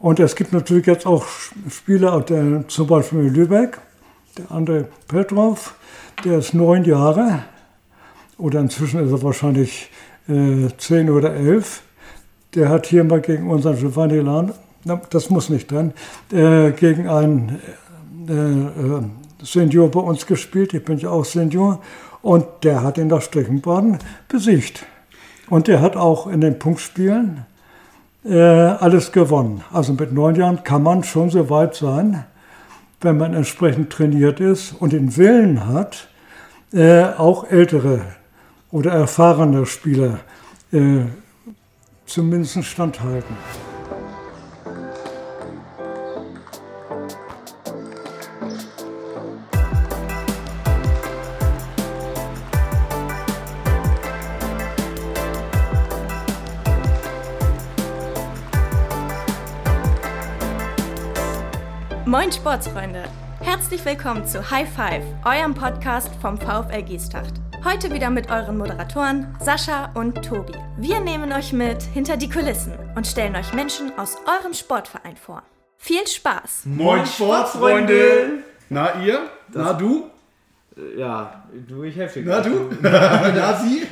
Und es gibt natürlich jetzt auch Spieler, der, zum Beispiel Lübeck, der André Petrov, der ist neun Jahre oder inzwischen ist er wahrscheinlich äh, zehn oder elf. Der hat hier mal gegen unseren Giovanni Lan, das muss nicht dran, äh, gegen einen äh, äh, Senior bei uns gespielt. Ich bin ja auch Senior. Und der hat in der Streckenbahn besiegt. Und der hat auch in den Punktspielen äh, alles gewonnen. Also mit neun Jahren kann man schon so weit sein, wenn man entsprechend trainiert ist und den Willen hat, äh, auch ältere oder erfahrene Spieler äh, zumindest standhalten. Moin Sportsfreunde! Herzlich willkommen zu High Five, eurem Podcast vom VfL Giestacht. Heute wieder mit euren Moderatoren Sascha und Tobi. Wir nehmen euch mit hinter die Kulissen und stellen euch Menschen aus eurem Sportverein vor. Viel Spaß! Moin Sportsfreunde! Na ihr? Das Na du? Ja, du, ich helfe dir. Na du? Na sie?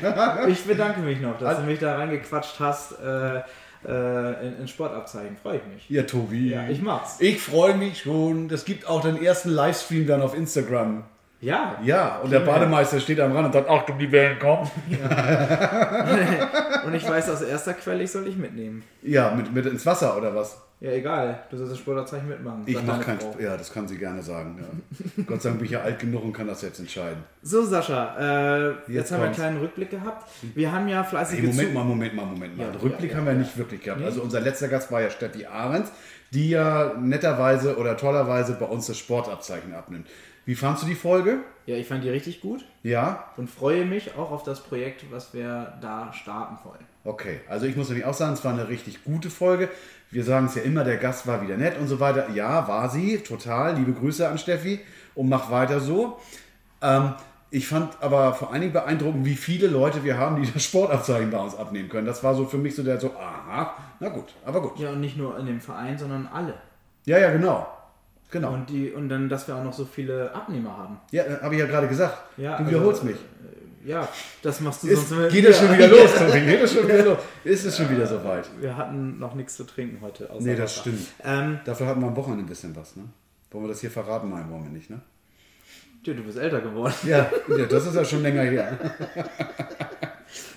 ich bedanke mich noch, dass also, du mich da reingequatscht hast. Äh, äh, in, in Sportabzeichen. Freue ich mich. Ja, Tobi. Ja, ich mach's. Ich freue mich schon. Es gibt auch den ersten Livestream dann auf Instagram. Ja. Ja, und der Bademeister steht am Rand und sagt, Achtung, die Wellen kommen. Ja. und ich weiß aus erster Quelle, ich soll dich mitnehmen. Ja, mit, mit ins Wasser oder was? Ja, egal. Du sollst das Sportabzeichen mitmachen. Ich mach kein Frau. Ja, das kann sie gerne sagen. Ja. Gott sei Dank bin ich ja alt genug und kann das jetzt entscheiden. So, Sascha, äh, jetzt, jetzt haben wir einen kleinen Rückblick gehabt. Wir haben ja fleißig. Hey, Moment mal, Moment mal, Moment mal. Ja, Rückblick ja, haben wir nicht wirklich gehabt. Nee. Also, unser letzter Gast war ja Steffi Ahrens, die ja netterweise oder tollerweise bei uns das Sportabzeichen abnimmt. Wie fandst du die Folge? Ja, ich fand die richtig gut. Ja. Und freue mich auch auf das Projekt, was wir da starten wollen. Okay, also ich muss nämlich auch sagen, es war eine richtig gute Folge. Wir sagen es ja immer, der Gast war wieder nett und so weiter. Ja, war sie, total. Liebe Grüße an Steffi und mach weiter so. Ähm, ich fand aber vor allen Dingen beeindruckend, wie viele Leute wir haben, die das Sportabzeichen bei uns abnehmen können. Das war so für mich so der so, aha, na gut, aber gut. Ja, und nicht nur in dem Verein, sondern alle. Ja, ja, genau. Genau. Und, die, und dann, dass wir auch noch so viele Abnehmer haben. Ja, habe ich ja gerade gesagt. Ja, du wiederholst also, mich. Ja, das machst du ist, sonst immer. Geht es schon wieder los, Tobi? Geht es schon wieder los? Ist es schon wieder soweit? Wir hatten noch nichts zu trinken heute. Außer nee, das Wasser. stimmt. Ähm, Dafür hatten wir am Wochenende ein bisschen was, ne? Wollen wir das hier verraten? Nein, wollen wir nicht, ne? Ja, du bist älter geworden. Ja, ja das ist ja schon länger her.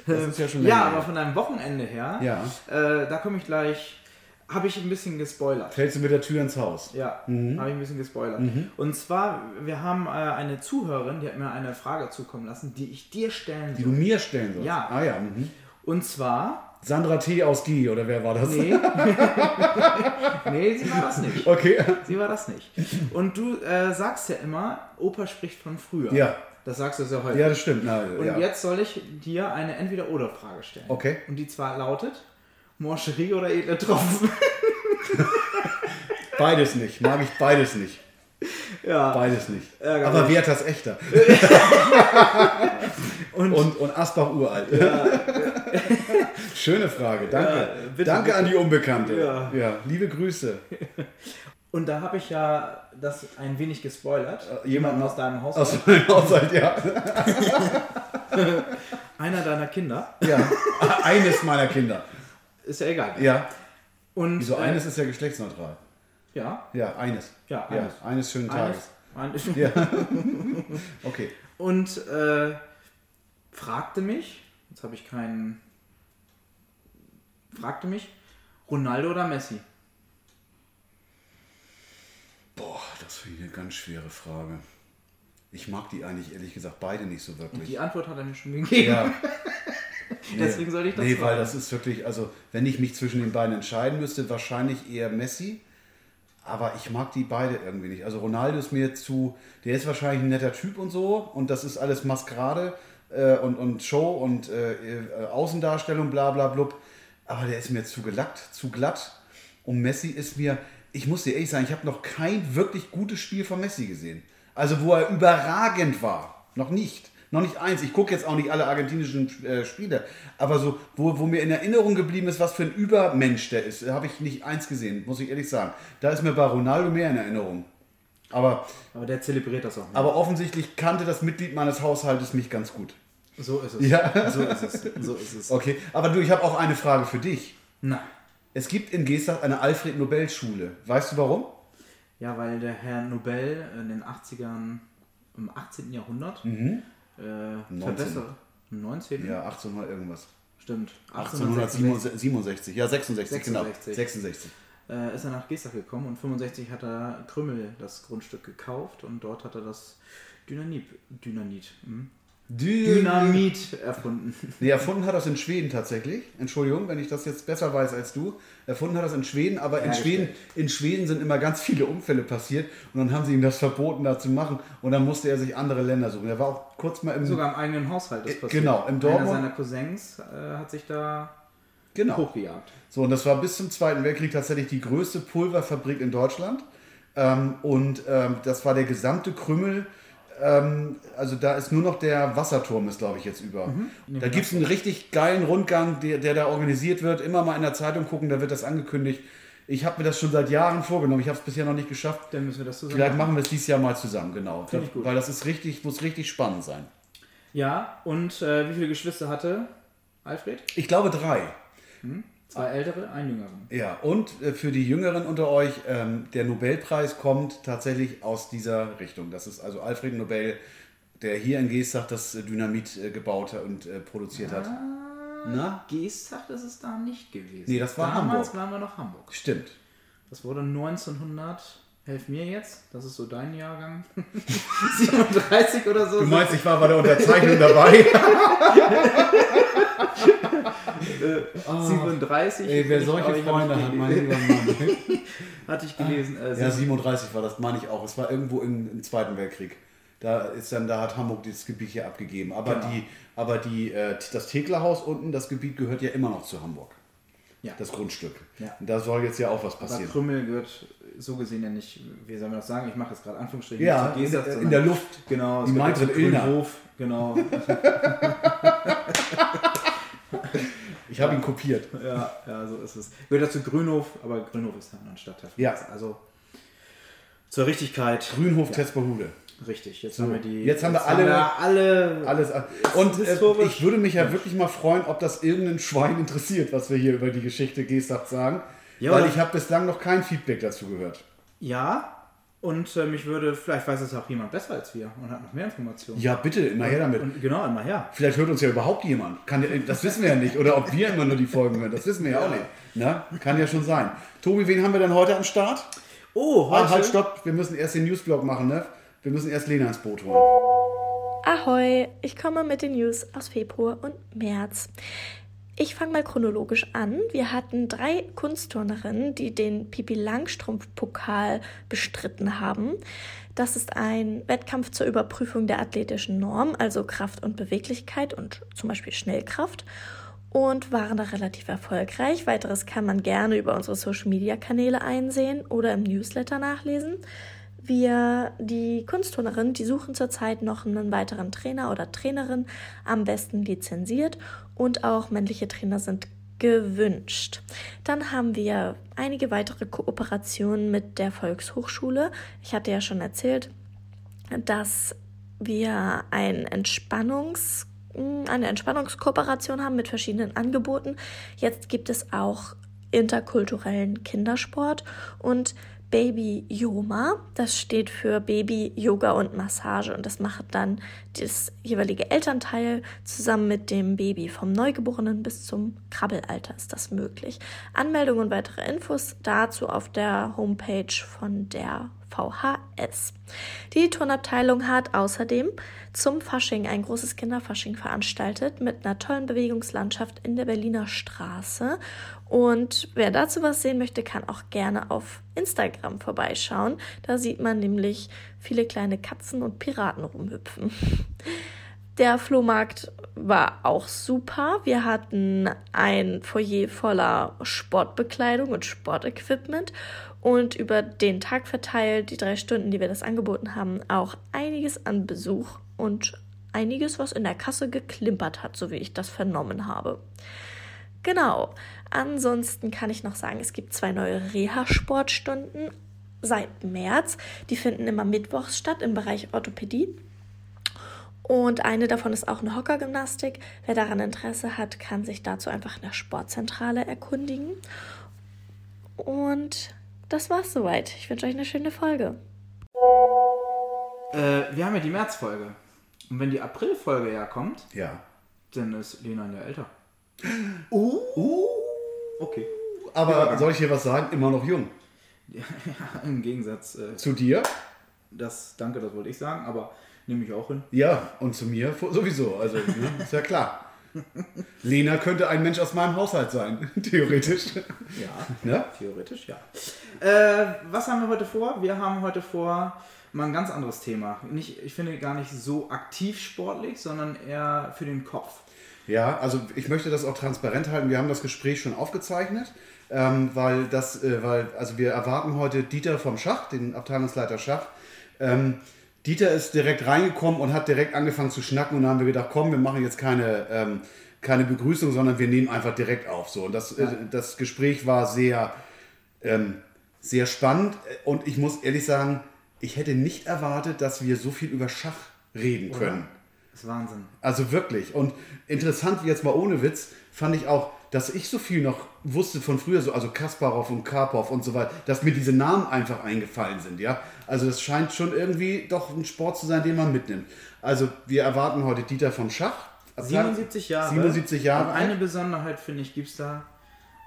Das ist ja schon länger Ja, aber von deinem Wochenende her, ja. Äh, da komme ich gleich habe ich ein bisschen gespoilert. Fällst du mit der Tür ins Haus? Ja, mhm. habe ich ein bisschen gespoilert. Mhm. Und zwar, wir haben äh, eine Zuhörerin, die hat mir eine Frage zukommen lassen, die ich dir stellen soll. Die du mir stellen sollst? Ja. Ah ja. Mhm. Und zwar... Sandra T. aus Gie, oder wer war das? Nee. nee, sie war das nicht. Okay. Sie war das nicht. Und du äh, sagst ja immer, Opa spricht von früher. Ja. Das sagst du ja heute. Ja, das stimmt. Na, und ja. jetzt soll ich dir eine Entweder-Oder-Frage stellen. Okay. Und die zwar lautet, Morcherie oder edle Tropfen? beides nicht. Mag ich beides nicht. Ja. Beides nicht. Ärgerlich. Aber wer hat das echter? und, und, und Asbach uralt. Ja. Schöne Frage, danke. Ja, bitte, danke bitte. an die Unbekannte. Ja. ja. Liebe Grüße. Und da habe ich ja das ein wenig gespoilert. Äh, jemanden aus deinem Haushalt. Aus meinem Haushalt, ja. Einer deiner Kinder. Ja, eines meiner Kinder. Ist ja egal. Ja. Und, Wieso, äh, eines ist ja geschlechtsneutral. Ja? Ja, eines. Ja, eines. Ja, eines schönen Tages. Eines. Ja. okay. Und äh, fragte mich, jetzt habe ich keinen, fragte mich, Ronaldo oder Messi? Boah, das finde ich eine ganz schwere Frage. Ich mag die eigentlich ehrlich gesagt beide nicht so wirklich. Und die Antwort hat er mir schon gegeben. Ja. Deswegen soll ich das Nee, fragen. weil das ist wirklich, also wenn ich mich zwischen den beiden entscheiden müsste, wahrscheinlich eher Messi. Aber ich mag die beide irgendwie nicht. Also Ronaldo ist mir zu, der ist wahrscheinlich ein netter Typ und so. Und das ist alles Maskerade äh, und, und Show und äh, äh, Außendarstellung, bla bla blub. Aber der ist mir zu gelackt, zu glatt. Und Messi ist mir, ich muss dir ehrlich sagen, ich habe noch kein wirklich gutes Spiel von Messi gesehen. Also wo er überragend war. Noch nicht. Noch nicht eins. Ich gucke jetzt auch nicht alle argentinischen äh, Spiele. Aber so, wo, wo mir in Erinnerung geblieben ist, was für ein Übermensch der ist, habe ich nicht eins gesehen, muss ich ehrlich sagen. Da ist mir bei Ronaldo mehr in Erinnerung. Aber, Aber der zelebriert das auch nicht. aber offensichtlich kannte das Mitglied meines Haushaltes mich ganz gut. so ist es. Ja. So ist es. So ist es. Okay, aber du, ich habe auch eine Frage für dich. Na. Es gibt in Gestach eine Alfred-Nobel-Schule. Weißt du warum? Ja, weil der Herr Nobel in den 80ern, im 18. Jahrhundert, Mhm. Äh, verbessert. Im 19. Ja, 1800 irgendwas. Stimmt. 1867, ja 66, genau. 66. 66. äh, ist er nach Gestach gekommen und 65 hat er Krümmel das Grundstück gekauft und dort hat er das Dynamit, Dynamit, hm? Dynamit erfunden. Nee, erfunden hat es in Schweden tatsächlich. Entschuldigung, wenn ich das jetzt besser weiß als du. Erfunden hat es in Schweden, aber in Hergestellt. Schweden, in Schweden sind immer ganz viele Unfälle passiert und dann haben sie ihm das verboten, da zu machen und dann musste er sich andere Länder suchen. Er war auch kurz mal im. Sogar im eigenen Haushalt ist Äh, passiert. genau, im Einer Dortmund- seiner Cousins äh, hat sich da genau. hochgejagt. So, und das war bis zum Zweiten Weltkrieg tatsächlich die größte Pulverfabrik in Deutschland. Ähm, und ähm, das war der gesamte Krümmel. Ähm, also da ist nur noch der Wasserturm, ist glaube ich jetzt über. Da gibt es einen richtig geilen Rundgang, der, der da organisiert wird. Immer mal in der Zeitung gucken, da wird das angekündigt. Ich habe mir das schon seit Jahren vorgenommen. Ich habe es bisher noch nicht geschafft. Dann müssen wir das zusammen Vielleicht machen wir es dieses Jahr mal zusammen, genau. Finde ich gut. Weil das ist richtig, muss richtig spannend sein. Ja, und äh, wie viele Geschwister hatte Alfred? Ich glaube drei. Zwei ältere, ein jüngeren. Ja, und äh, für die Jüngeren unter euch, ähm, der Nobelpreis kommt tatsächlich aus dieser Richtung. Das ist also Alfred Nobel, der hier in Geestach das äh, Dynamit äh, gebaut und produziert hat. Na? Geestach ist es da nicht gewesen. Nee, das war Damals Hamburg. waren wir noch Hamburg. Stimmt. Das wurde 1900, helf mir jetzt, das ist so dein Jahrgang, 37 oder so. Du meinst, ich war bei der Unterzeichnung dabei? 37. Ey, wer solche aber ich Freunde hat, mein lieber Mann. Hatte ich gelesen. Äh, Ja, sie- 37 war das, meine ich auch. Es war irgendwo im, im Zweiten Weltkrieg. Da ist dann, da hat Hamburg das Gebiet hier abgegeben. Aber Genau. die, aber die, äh, das Teglerhaus unten, das Gebiet gehört ja immer noch zu Hamburg. Ja. Das Grundstück. Ja. Und da soll jetzt ja auch was aber passieren. Krümmel gehört so gesehen ja nicht, wie soll man das sagen? Ich mache jetzt gerade Anführungsstriche. Ja, in, der- in der Luft. Genau, Die und Ilna. Grünhof, genau. Ich habe ihn kopiert. ja, ja, so ist es. Gehört dazu Grünhof, aber Grünhof ist halt ein Stadtteil. von Ja. Also zur Richtigkeit. Grünhof Tesperhude. Richtig, jetzt So, haben wir die. jetzt haben wir alle- wir alle Alles. Und äh, ich würde mich ja wirklich mal freuen, ob das irgendein Schwein interessiert, was wir hier über die Geschichte Gestach sagen. Ja, weil ich habe bislang noch kein Feedback dazu gehört. Ja, und äh, mich würde, vielleicht weiß es auch jemand besser als wir und hat noch mehr Informationen. Ja, bitte, immer her damit. Und genau, immer her. Vielleicht hört uns ja überhaupt jemand. Kann, ja- das wissen wir ja nicht. Oder ob wir immer nur die Folgen hören. Das wissen wir ja, auch nicht. Na? Kann ja schon sein. Tobi, wen haben wir denn heute am Start? Oh, heute. Ah, halt, stopp. Wir müssen erst den Newsblog machen, ne? Wir müssen erst Lena ins Boot holen. Ahoi, ich komme mit den News aus Februar und März. Ich fange mal chronologisch an. Wir hatten drei Kunstturnerinnen, die den Pipi Langstrumpf-Pokal bestritten haben. Das ist ein Wettkampf zur Überprüfung der athletischen Norm, also Kraft und Beweglichkeit und zum Beispiel Schnellkraft. Und waren da relativ erfolgreich. Weiteres kann man gerne über unsere Social-Media-Kanäle einsehen oder im Newsletter nachlesen. Wir, die Kunstturnerin, die suchen zurzeit noch einen weiteren Trainer oder Trainerin, am besten lizenziert und auch männliche Trainer sind gewünscht. Dann haben wir einige weitere Kooperationen mit der Volkshochschule. Ich hatte ja schon erzählt, dass wir ein Entspannungs, eine Entspannungskooperation haben mit verschiedenen Angeboten. Jetzt gibt es auch interkulturellen Kindersport und Baby Yoma. Das steht für Baby Yoga und Massage und das macht dann das jeweilige Elternteil zusammen mit dem Baby vom Neugeborenen bis zum Krabbelalter ist das möglich. Anmeldung und weitere Infos dazu auf der Homepage von der VHS. Die Turnabteilung hat außerdem zum Fasching ein großes Kinderfasching veranstaltet mit einer tollen Bewegungslandschaft in der Berliner Straße. Und wer dazu was sehen möchte, kann auch gerne auf Instagram vorbeischauen. Da sieht man nämlich viele kleine Katzen und Piraten rumhüpfen. Der Flohmarkt war auch super. Wir hatten ein Foyer voller Sportbekleidung und Sportequipment und über den Tag verteilt, die drei Stunden, die wir das angeboten haben, auch einiges an Besuch und einiges, was in der Kasse geklimpert hat, so wie ich das vernommen habe. Genau. Ansonsten kann ich noch sagen, es gibt zwei neue Reha-Sportstunden seit März. Die finden immer mittwochs statt im Bereich Orthopädie. Und eine davon ist auch eine Hockergymnastik. Wer daran Interesse hat, kann sich dazu einfach in der Sportzentrale erkundigen. Und das war's soweit. Ich wünsche euch eine schöne Folge. Äh, wir haben ja die Märzfolge. Und wenn die Aprilfolge ja kommt, Ja. dann ist Lena ein Jahr älter. Uh, uh. Okay. Aber soll ich hier was sagen? Immer noch jung. Ja, Im Gegensatz, äh, Zu dir? das, danke, das wollte ich sagen, aber nehme ich auch hin. Ja, und zu mir sowieso. Also, ne, ist ja klar. Lena könnte ein Mensch aus meinem Haushalt sein, theoretisch. Ja, Ne? theoretisch, ja. Äh, was haben wir heute vor? Wir haben heute vor mal ein ganz anderes Thema. Nicht, ich finde gar nicht so aktiv sportlich, sondern eher für den Kopf. Ja, also ich möchte das auch transparent halten. Wir haben das Gespräch schon aufgezeichnet, ähm, weil das, äh, weil, also wir erwarten heute Dieter vom Schach, den Abteilungsleiter Schach. Ähm, Dieter ist direkt reingekommen und hat direkt angefangen zu schnacken und dann haben wir gedacht, komm, wir machen jetzt keine, ähm, keine Begrüßung, sondern wir nehmen einfach direkt auf. So. Und das, äh, das Gespräch war sehr, ähm, sehr spannend und ich muss ehrlich sagen, ich hätte nicht erwartet, dass wir so viel über Schach reden können. Das ist Wahnsinn. Also wirklich. Und interessant, jetzt mal ohne Witz, fand ich auch, dass ich so viel noch wusste von früher, so, also Kasparov und Karpov und so weiter, dass mir diese Namen einfach eingefallen sind, ja. Also das scheint schon irgendwie doch ein Sport zu sein, den man mitnimmt. Also wir erwarten heute Dieter vom Schach. 77 Jahre. 77 Jahre Und eine. Besonderheit, finde ich, gibt es da.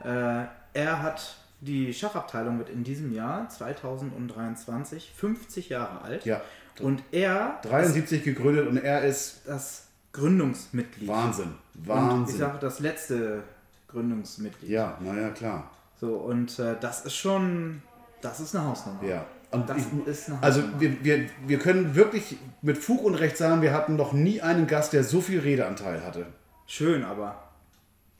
Äh, er hat die Schachabteilung wird in diesem Jahr 2023 50 Jahre alt. Ja. Und er 73 gegründet und er ist ist das Gründungsmitglied. Wahnsinn. Und ich Wahnsinn. sage das letzte Gründungsmitglied. Ja, naja, klar. So, und äh, das ist schon, das ist eine Hausnummer. Ja. Und Das ich, ist eine Also Hausnummer. wir, wir, wir können wirklich mit Fug und Recht sagen, wir hatten noch nie einen Gast, der so viel Redeanteil hatte. Schön, aber.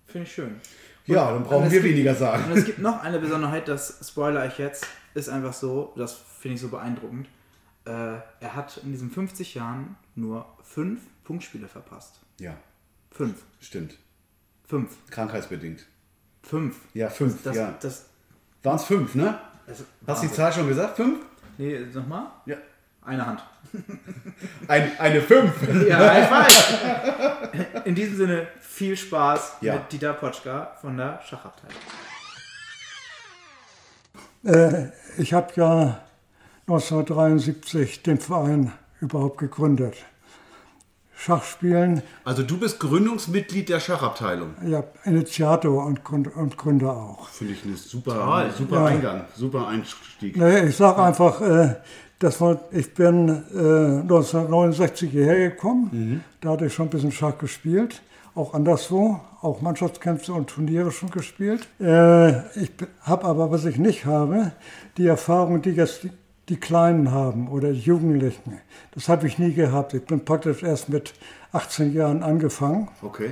Finde ich schön. Ja, dann brauchen und wir gibt- weniger sagen. Und es gibt noch eine Besonderheit, das spoiler ich jetzt, ist einfach so, das finde ich so beeindruckend. Äh, er hat in diesen 50 Jahren nur fünf Punktspiele verpasst. Ja, Fünf. stimmt. Fünf. Krankheitsbedingt. Fünf. Ja, fünf, Das, ja. das, Waren es fünf, ne? das Hast du die. Zahl schon gesagt? Fünf? Nee, nochmal? Ja. Eine Hand. Ein, eine fünf. Ja, High five. In diesem Sinne, viel Spaß Ja. mit Dieter Potschka von der Schachabteilung. Äh, ich habe ja 1973 den Verein überhaupt gegründet. Schachspielen, Also du bist Gründungsmitglied der Schachabteilung. ja, Initiator und, und Gründer auch. Finde ich eine super, Toll. super Ja. Eingang, super Einstieg. Nee, ich sage einfach, äh, das war, ich bin äh, 1969 hierher gekommen. Da hatte ich schon ein bisschen Schach gespielt, auch anderswo, auch Mannschaftskämpfe und Turniere schon gespielt. Äh, ich habe aber, was ich nicht habe, die Erfahrung, die jetzt die, Kleinen haben oder die Jugendlichen. Das habe ich nie gehabt. Ich bin praktisch erst mit 18 Jahren angefangen. Okay.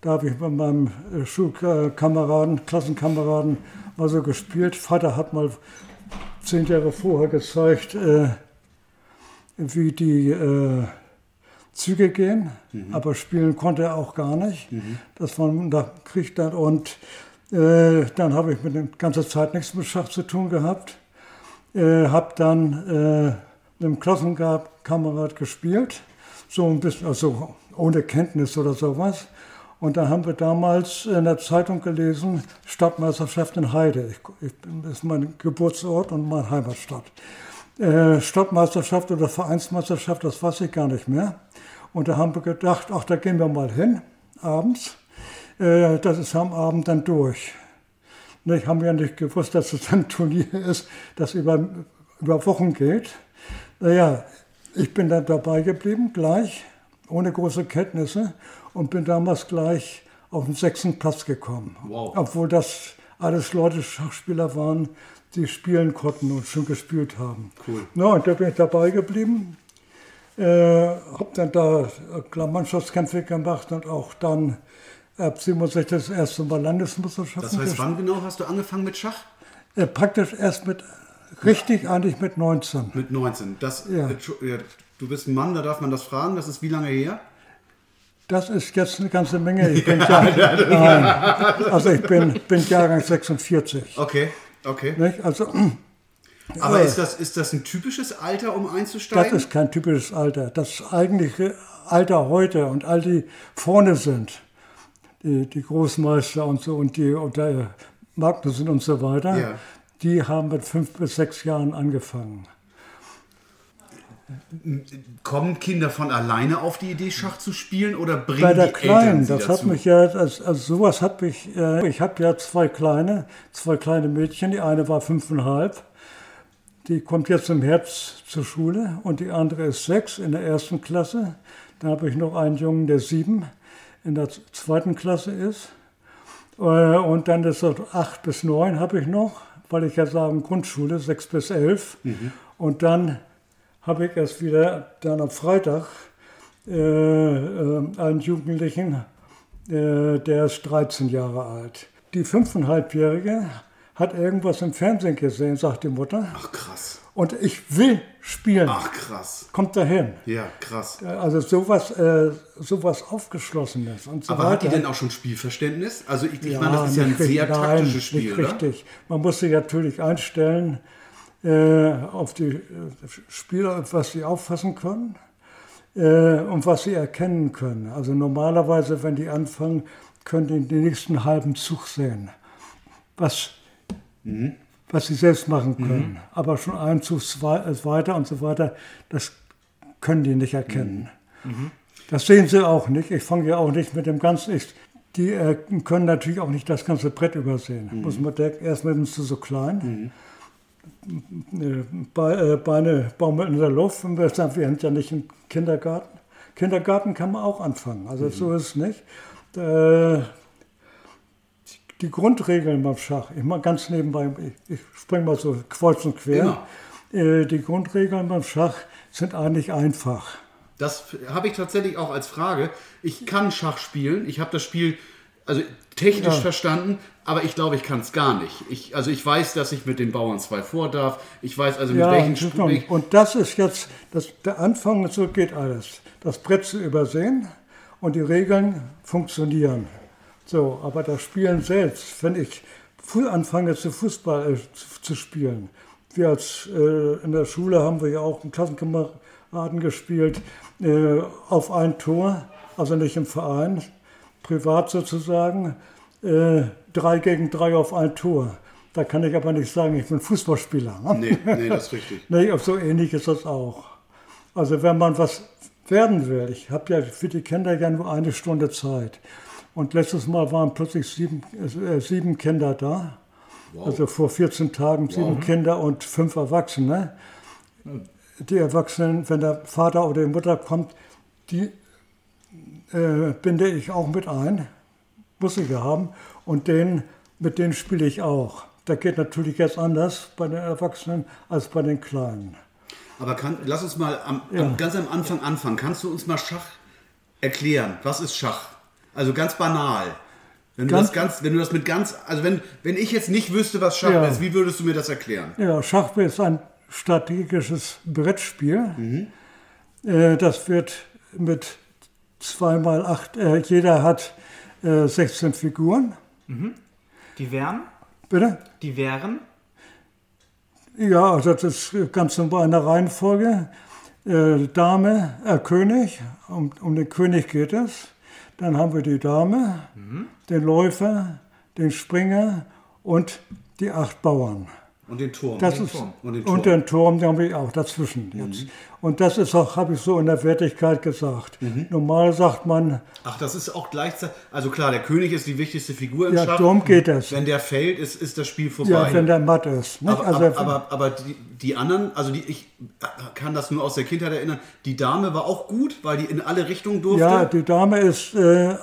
Da habe ich mit meinem äh, Schulkameraden, Klassenkameraden mal so gespielt. Vater hat mal zehn Jahre vorher gezeigt, äh, wie die äh, Züge gehen, aber spielen konnte er auch gar nicht. Das war da Krieg dann und äh, dann habe ich mit der ganzen Zeit nichts mit Schach zu tun gehabt. Äh, habe dann äh, mit einem Klassenkamerad gespielt, so ein bisschen, also ohne Kenntnis oder sowas. Und da haben wir damals in der Zeitung gelesen, Stadtmeisterschaft in Heide. Ich, ich, das ist mein Geburtsort und meine Heimatstadt. Äh, Stadtmeisterschaft oder Vereinsmeisterschaft, das weiß ich gar nicht mehr. Und da haben wir gedacht, ach, da gehen wir mal hin, abends. Äh, das ist am Abend dann durch. Ich haben ja nicht gewusst, dass es ein Turnier ist, das über, über Wochen geht. Naja, ich bin dann dabei geblieben, gleich, ohne große Kenntnisse und bin damals gleich auf den sechsten Platz gekommen. Wow. Obwohl das alles Leute, Schachspieler waren, die spielen konnten und schon gespielt haben. Cool. Na, und da bin ich dabei geblieben. Äh, habe dann da äh, Mannschaftskämpfe gemacht und auch dann ab 67 das erste Mal Landesmeisterschaften Das heißt, wann genau hast du angefangen mit Schach? äh, praktisch erst mit, richtig eigentlich mit 19. Mit 19. Das, Ja. äh, ja, du bist ein Mann, da darf man das fragen. Das ist wie lange her? Das ist jetzt eine ganze Menge. Ich bin ja, nein, also ich bin, bin Jahrgang 46. Okay, okay. Nicht? Also Aber Ja. ist das, ist das ein typisches Alter, um das einzusteigen? ist kein typisches Alter. Das eigentliche Alter heute und all die vorne sind, die, die Großmeister und so und die und der Magnussen und so weiter, Ja. die haben mit fünf bis sechs Jahren angefangen. Kommen Kinder von alleine auf die Idee, Schach zu spielen oder bringen Bei der die Kleinen, Eltern sie das dazu? hat mich ja, also, also sowas hat mich, äh, ich habe ja zwei kleine, zwei kleine Mädchen, die eine war fünfeinhalb, die kommt jetzt im Herbst zur Schule und die andere ist sechs in der ersten Klasse. Dann habe ich noch einen Jungen, der sieben in der zweiten Klasse ist. Äh, Und dann ist es acht bis neun habe ich noch, weil ich ja sage Grundschule, sechs bis elf. Und dann habe ich erst wieder dann am Freitag äh, äh, einen Jugendlichen, äh, der ist 13 Jahre alt. Die fünfeinhalbjährige hat irgendwas im Fernsehen gesehen, sagt die Mutter. Ach krass. Und ich will spielen. Ach krass. Kommt dahin. Ja, krass. Also sowas, äh, sowas Aufgeschlossenes und so Aber weiter. hat die denn auch schon Spielverständnis? Also ich, ich Ja, meine, das ist ja ein sehr nein, taktisches Spiel, nicht oder? richtig. Man muss sich natürlich einstellen äh, auf die äh, Spieler, was sie auffassen können äh, und was sie erkennen können. Also normalerweise, wenn die anfangen, können die den nächsten halben Zug sehen, was, Mhm. Was sie selbst machen können. Aber schon ein Zug zwei, äh, weiter und so weiter, das können die nicht erkennen. Mhm. Das sehen sie auch nicht. Ich fange ja auch nicht mit dem ganzen. Ich, die äh, können natürlich auch nicht das ganze Brett übersehen. Mhm. Muss man denken, erstmal sind sie so klein. Äh, Be äh, Beine baumeln in der Luft. Und wir sagen, wir sind ja nicht im Kindergarten. Kindergarten kann man auch anfangen. Also Mhm. so ist es nicht. Äh, die Grundregeln beim Schach, ich mal ganz nebenbei, ich, ich springe mal so kreuz und quer. Äh, die Grundregeln beim Schach sind eigentlich einfach. Das habe ich tatsächlich auch als Frage. Ich kann Schach spielen. Ich habe das Spiel also technisch Ja. verstanden, aber ich glaube, ich kann es gar nicht. Ich, also ich weiß, dass ich mit den Bauern zwei vor darf. Ich weiß also, mit Ja, welchen noch- und das ist jetzt das, der Anfang, so geht alles. Das Brett zu übersehen und die Regeln funktionieren. So, aber das Spielen selbst, wenn ich früh anfange zu Fußball äh, zu, zu spielen, wir als äh, in der Schule haben wir ja auch mit Klassenkameraden gespielt, äh, auf ein Tor, also nicht im Verein, privat sozusagen, äh, drei gegen drei auf ein Tor. Da kann ich aber nicht sagen, ich bin Fußballspieler. Ne? Nee, nee, das ist richtig. Nee, so ähnlich ist das auch. Also wenn man was werden will, ich habe ja für die Kinder ja nur eine Stunde Zeit. Und letztes Mal waren plötzlich sieben, äh, sieben Kinder da. Also vor 14 Tagen sieben Kinder und fünf Erwachsene. Die Erwachsenen, wenn der Vater oder die Mutter kommt, die äh, binde ich auch mit ein. Muss ich ja haben. Und den, mit denen spiele ich auch. Da geht natürlich jetzt anders bei den Erwachsenen als bei den Kleinen. Aber kann, lass uns mal am, Ja. ganz am Anfang anfangen. Kannst du uns mal Schach erklären? Was ist Schach? Also ganz banal. Wenn du, Ganz- das ganz, wenn du das mit ganz, also wenn, wenn ich jetzt nicht wüsste, was Schach Ja. ist, wie würdest du mir das erklären? Ja, Schach ist ein strategisches Brettspiel. Äh, das wird mit 2 mal 8, äh, jeder hat äh, 16 Figuren. Die wären? Bitte? Die wären? Ja, also das ist ganz normal in der Reihenfolge. Äh, Dame, äh, König, um, um den König geht es. Dann haben wir die Dame, den Läufer, den Springer und die acht Bauern. Und den Turm. Das den ist, Turm. Und den und Turm. den Turm, den habe ich auch dazwischen jetzt. Und das ist auch, habe ich so in der Wertigkeit gesagt. Normal sagt man, Ach, das ist auch gleichzeitig, also klar, der König ist die wichtigste Figur im ja, Schach. darum geht es. Wenn der fällt, ist, ist das Spiel vorbei. Ja, wenn der matt ist. Nicht? aber, also, aber, aber, aber die, die anderen, also die, ich kann das nur aus der Kindheit erinnern, die Dame war auch gut, weil die in alle Richtungen durfte. ja, die Dame ist äh,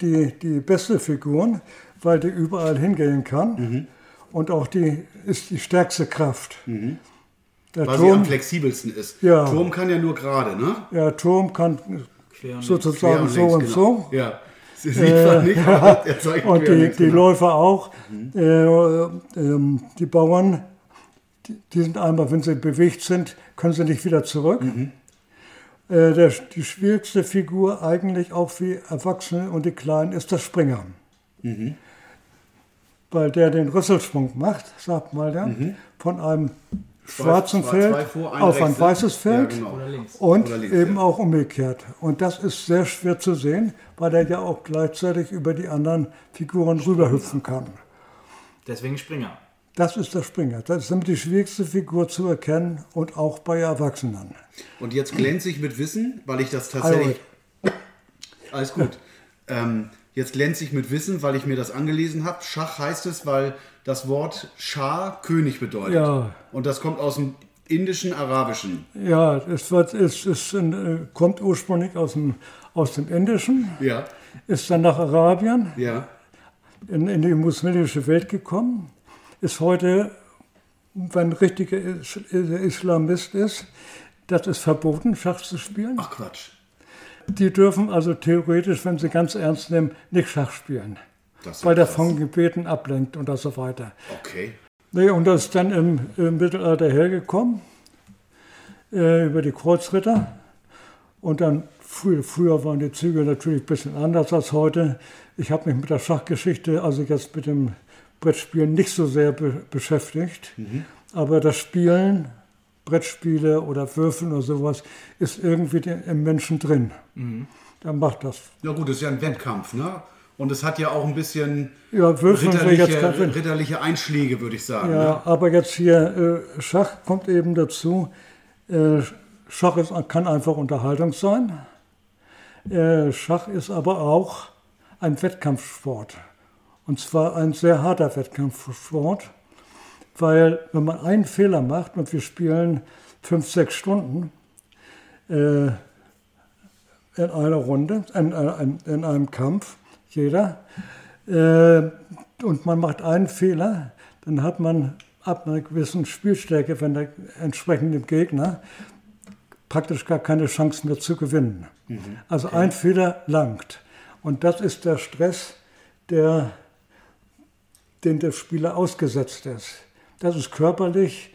die, die beste Figur, weil die überall hingehen kann. Mhm. Und auch die ist die stärkste Kraft. Der Mhm. weil sie am Turm, flexibelsten ist. Ja. Turm kann ja nur gerade, ne? ja, Turm kann Quer sozusagen Quer so links, und genau. so. Ja. Sie sieht man nicht, aber er zeigt Und die, die genau. Läufer auch. Äh, ähm, die Bauern, die, die sind einmal, wenn sie bewegt sind, können sie nicht wieder zurück. Äh, der, die schwierigste Figur eigentlich auch für Erwachsene und die Kleinen ist der Springer. Mhm. Weil der den Rüsselsprung macht, sagt mal der, mhm. von einem schwarzen zwei, Feld zwei vor, ein auf ein weißes Feld ja, genau. und links, eben ja. auch umgekehrt. Und das ist sehr schwer zu sehen, weil er ja auch gleichzeitig über die anderen Figuren rüberhüpfen kann. Deswegen Springer. Das ist der Springer. Das ist die schwierigste Figur zu erkennen und auch bei Erwachsenen. Und jetzt glänze ich mit Wissen, weil ich das tatsächlich. Alles gut. Ähm, jetzt glänze ich mit Wissen, weil ich mir das angelesen habe. Schach heißt es, weil das Wort Schah König bedeutet. Ja. Und das kommt aus dem indischen, arabischen. Ja, es, wird, es, es äh, kommt ursprünglich aus dem, aus dem Indischen. Ja. Ist dann nach Arabien. Ja. In, in die muslimische Welt gekommen ist heute, wenn ein richtiger Islamist ist, das ist verboten, Schach zu spielen. Ach Quatsch. Die dürfen also theoretisch, wenn sie ganz ernst nehmen, nicht Schach spielen. weil der von Gebeten ablenkt und so weiter. Okay. Nee, und das ist dann im, im Mittelalter hergekommen, äh, über die Kreuzritter. Und dann, früher, früher waren die Züge natürlich ein bisschen anders als heute. Ich habe mich mit der Schachgeschichte, also jetzt mit dem Brettspielen nicht so sehr be beschäftigt. Mhm. Aber das Spielen, Brettspiele oder Würfeln oder sowas, ist irgendwie im Menschen drin. Mhm. Dann macht das. Ja gut, das ist ja ein Wettkampf, ne? Und es hat ja auch ein bisschen ja, ritterliche, ritterliche, Einschläge, würde ich sagen. Ja, ne? aber jetzt hier äh, Schach kommt eben dazu. Äh, Schach ist, kann einfach Unterhaltung sein. Äh, Schach ist aber auch ein Wettkampfsport. Und zwar ein sehr harter Wettkampfsport, weil wenn man einen Fehler macht und wir spielen fünf, sechs Stunden äh, in einer Runde, in, in, in einem Kampf, jeder, äh, und man macht einen Fehler, dann hat man ab einer gewissen Spielstärke, wenn der entsprechende Gegner praktisch gar keine Chance mehr zu gewinnen. Mhm. Also okay. ein Fehler langt. Und das ist der Stress, der den der Spieler ausgesetzt ist. Das ist körperlich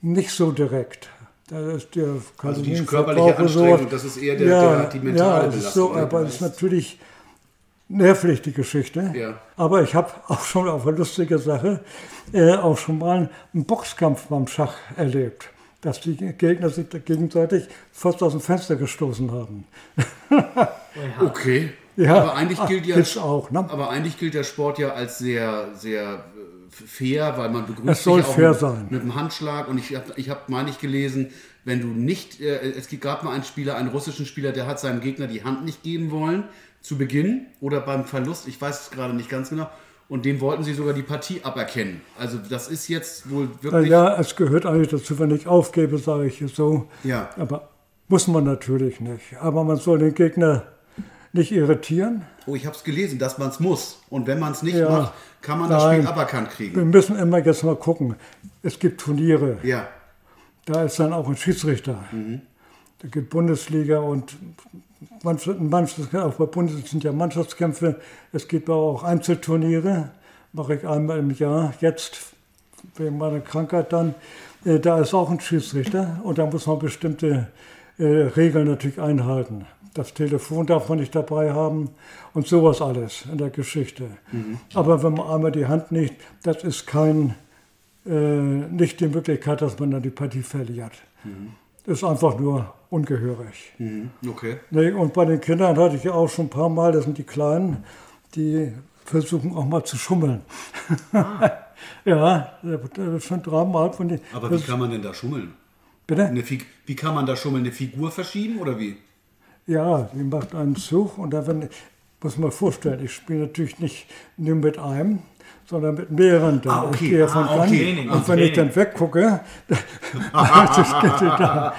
nicht so direkt. Das ist der also die körperliche Anstrengung, das ist eher der, ja, der, die mentale ja, Belastung. So, aber es ist natürlich nervlich, die Geschichte. Ja. Aber ich habe auch schon auf eine lustige Sache äh, auch schon mal einen Boxkampf beim Schach erlebt, dass die Gegner sich gegenseitig fast aus dem Fenster gestoßen haben. okay. Ja, aber eigentlich gilt ja auch, ne? aber eigentlich gilt der Sport ja als sehr, sehr fair, weil man begrüßt es soll sich auch fair mit, sein. mit einem Handschlag. Und ich habe, ich hab, meine ich, gelesen, wenn du nicht, äh, es gab mal einen Spieler, einen russischen Spieler, der hat seinem Gegner die Hand nicht geben wollen zu Beginn oder beim Verlust, ich weiß es gerade nicht ganz genau. Und dem wollten sie sogar die Partie aberkennen. Also das ist jetzt wohl wirklich. Ja, es gehört eigentlich dazu, wenn ich aufgebe, sage ich so. Ja. Aber muss man natürlich nicht. Aber man soll den Gegner nicht irritieren. Oh, ich habe es gelesen, dass man es muss. Und wenn man es nicht ja, macht, kann man das Spiel aberkannt kriegen. Wir müssen immer jetzt mal gucken. Es gibt Turniere. Ja. Da ist dann auch ein Schiedsrichter. Mhm. Da gibt Bundesliga und manches, auch bei Bundesliga sind ja Mannschaftskämpfe. Es gibt aber auch Einzelturniere. Mache ich einmal im Jahr. Jetzt wegen meiner Krankheit dann. Äh, da ist auch ein Schiedsrichter und da muss man bestimmte äh, Regeln natürlich einhalten. Das Telefon darf man nicht dabei haben und sowas alles in der Geschichte. Mhm. Aber wenn man einmal die Hand nicht, das ist kein, äh, nicht die Möglichkeit, dass man dann die Partie verliert. Mhm. Das ist einfach nur ungehörig. Mhm. Okay. Nee, und bei den Kindern hatte ich ja auch schon ein paar Mal, das sind die Kleinen, die versuchen auch mal zu schummeln. Ah. ja, das ist schon dreimal von den. Aber wie kann man denn da schummeln? Bitte? Wie kann man da schummeln? Eine Figur verschieben oder wie? Ja, die macht einen Zug und da wenn, muss man vorstellen, ich spiele natürlich nicht nur mit einem, sondern mit mehreren. Ah, okay. Ich gehe von ah, okay. und wenn ich dann weggucke, das geht da.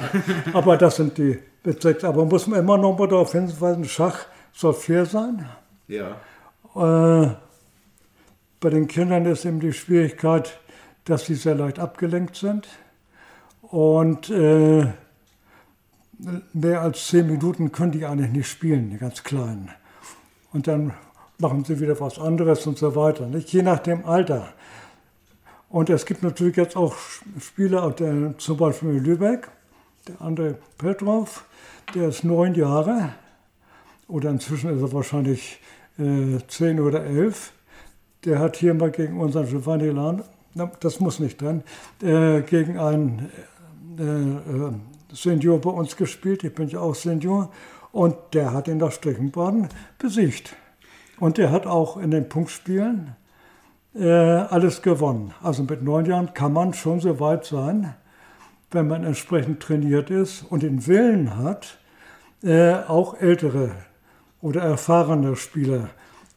Aber das sind die Bezirks. Aber muss man immer noch mal darauf hinweisen, Schach soll fair sein. Ja. Äh, bei den Kindern ist eben die Schwierigkeit, dass sie sehr leicht abgelenkt sind. Und äh, mehr als zehn Minuten können die eigentlich nicht spielen, die ganz Kleinen. Und dann machen sie wieder was anderes und so weiter, nicht? je nach dem Alter. Und es gibt natürlich jetzt auch Spieler, zum Beispiel in Lübeck, Der andere Petrov, der ist neun Jahre oder inzwischen ist er wahrscheinlich äh, zehn oder elf. Der hat hier mal gegen unseren Giovanni Lan, das muss nicht dran, äh, gegen einen äh, äh, Senior bei uns gespielt. Ich bin ja auch Senior. Und der hat ihn nach Streckenbaden besiegt. Und der hat auch in den Punktspielen äh, alles gewonnen. Also mit neun Jahren kann man schon so weit sein, wenn man entsprechend trainiert ist und den Willen hat, äh, auch ältere oder erfahrene Spieler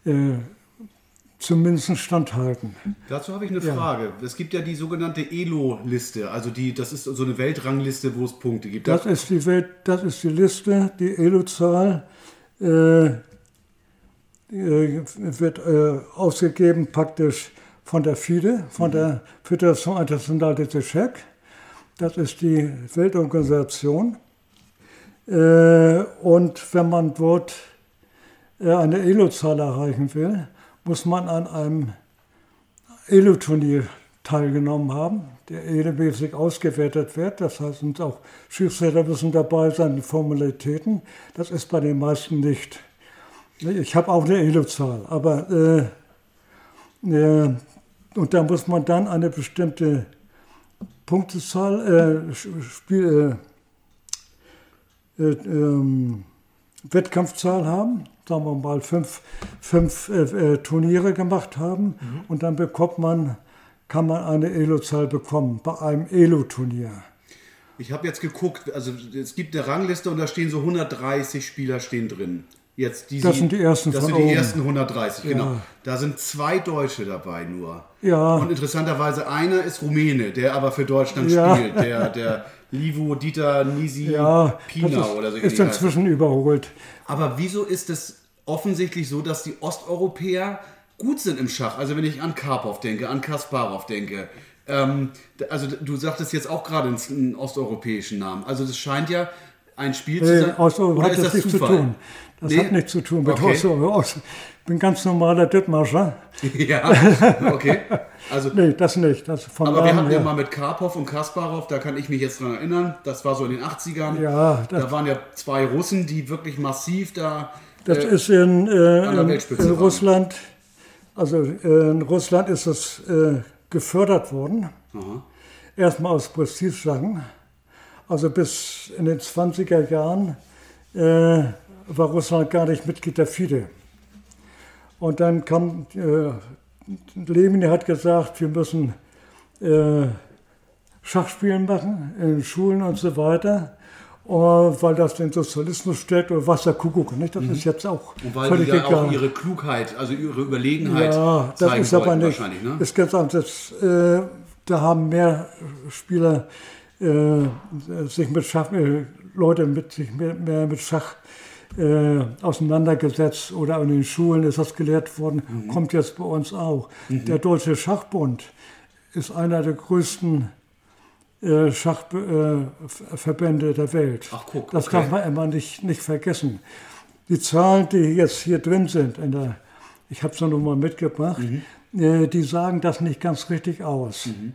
äh, zumindest standhalten. Dazu habe ich eine ja. Frage. Es gibt ja die sogenannte ELO-Liste, also die, das ist so eine Weltrangliste, wo es Punkte gibt. Das, das ist die Welt, das ist die Liste, die ELO-Zahl äh, äh, wird äh, ausgegeben praktisch von der FIDE, von mhm. der Fédération Internationale des Échecs. Das ist die Weltorganisation. Äh, und wenn man dort äh, eine Elo-Zahl erreichen will, muss man an einem Elo-Turnier teilgenommen haben, der regelmäßig ausgewertet wird. Das heißt, sind auch Schiedsrichter müssen dabei sein, die Formalitäten. Das ist bei den meisten nicht. Ich habe auch eine Elo-Zahl, aber äh, äh, und da muss man dann eine bestimmte Punktezahl, äh, Spiel, äh, äh, ähm, Wettkampfzahl haben, sagen wir mal fünf, fünf äh, äh, Turniere gemacht haben mhm. und dann bekommt man, kann man eine Elo-Zahl bekommen bei einem Elo-Turnier. Ich habe jetzt geguckt, also es gibt eine Rangliste und da stehen so 130 Spieler stehen drin. Jetzt die, das sind die ersten Das sind die oben. ersten 130, genau. ja. genau. Da sind zwei Deutsche dabei nur. Ja. Und interessanterweise einer ist Rumäne, der aber für Deutschland ja. spielt. Der, der Livo Dieter Nisi ja, Pina ist, oder so. Ist inzwischen überholt. Aber wieso ist es offensichtlich so, dass die Osteuropäer gut sind im Schach? Also wenn ich an Karpov denke, an Kasparov denke. Ähm, also du sagtest jetzt auch gerade einen osteuropäischen Namen. Also das scheint ja ein Spiel zu sein. Osteuropa oder hat ist das nichts Zufall? zu tun. Das nee. hat nichts zu tun mit okay. Osteuropa. Ich bin ganz normaler Dithmarscher. Ja, okay. Also, nee, das nicht. Das aber wir hatten ja mal mit Karpov und Kasparov, da kann ich mich jetzt dran erinnern, das war so in den 80ern. Ja, da waren ja zwei Russen, die wirklich massiv da. Das äh, ist in, äh, in, in Russland, also in Russland ist das äh, gefördert worden. Aha. Erstmal aus Prestigesachen. Also bis in den 20er Jahren äh, war Russland gar nicht Mitglied der FIDE. Und dann kam äh, Lenin hat gesagt, wir müssen äh, Schachspielen machen in Schulen und so weiter. Und weil das den Sozialismus stärkt oder was der Kuckuck, nicht? Das mhm. ist jetzt auch und weil völlig die ja auch ihre Klugheit, also ihre Überlegenheit ja, das ist aber nicht, ne? ist ganz anders. Äh, da haben mehr Spieler äh, sich mit Schach, äh, Leute mit sich mehr, mehr mit Schach äh, auseinandergesetzt oder an den Schulen ist das gelehrt worden, mhm. kommt jetzt bei uns auch. Mhm. Der Deutsche Schachbund ist einer der größten äh, Schachverbände äh, der Welt. Ach, guck, das darf man immer nicht, nicht vergessen. Die Zahlen, die jetzt hier drin sind, in der, ich habe es noch mal mitgebracht, mhm. äh, die sagen das nicht ganz richtig aus. Mhm.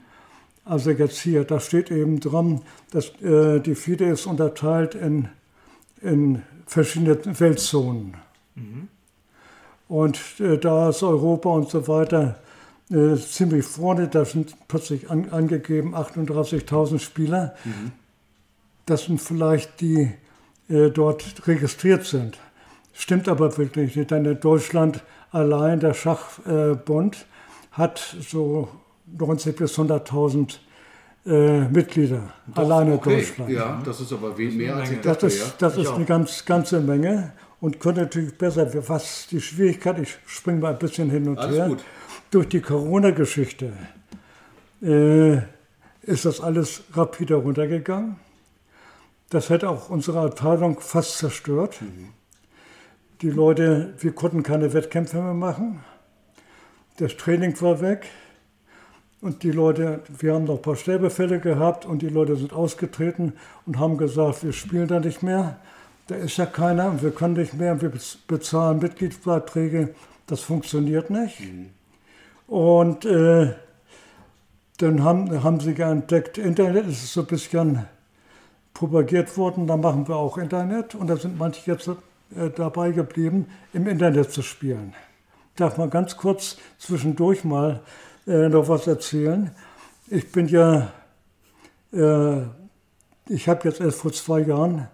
Also jetzt hier, da steht eben dran, dass äh, die FIDE ist unterteilt in, in verschiedene Weltzonen. Mhm. Und äh, da ist Europa und so weiter äh, ziemlich vorne. Da sind plötzlich an, angegeben 38.000 Spieler. Mhm. Das sind vielleicht die äh, dort registriert sind. Stimmt aber wirklich nicht, denn in Deutschland allein der Schachbund hat so 90 bis 100.000 äh, Mitglieder, Doch, alleine okay. Deutschland. Ja, das ist aber mehr als ich dachte. Das ist, das ist eine ganz, ganze Menge und könnte natürlich besser, was die Schwierigkeit, ich springe mal ein bisschen hin und alles her, gut. durch die Corona-Geschichte äh, ist das alles rapide runtergegangen. Das hätte auch unsere Abteilung fast zerstört. Mhm. Die Leute, wir konnten keine Wettkämpfe mehr machen. Das Training war weg. Und die Leute, wir haben noch ein paar Sterbefälle gehabt und die Leute sind ausgetreten und haben gesagt, wir spielen da nicht mehr. Da ist ja keiner und wir können nicht mehr, wir bezahlen Mitgliedsbeiträge. Das funktioniert nicht. Mhm. Und äh, dann haben, haben sie entdeckt, Internet ist so ein bisschen propagiert worden, da machen wir auch Internet und da sind manche jetzt äh, dabei geblieben, im Internet zu spielen. Ich darf mal ganz kurz zwischendurch mal äh, noch was erzählen. Ich bin ja, äh, ich habe jetzt erst vor zwei Jahren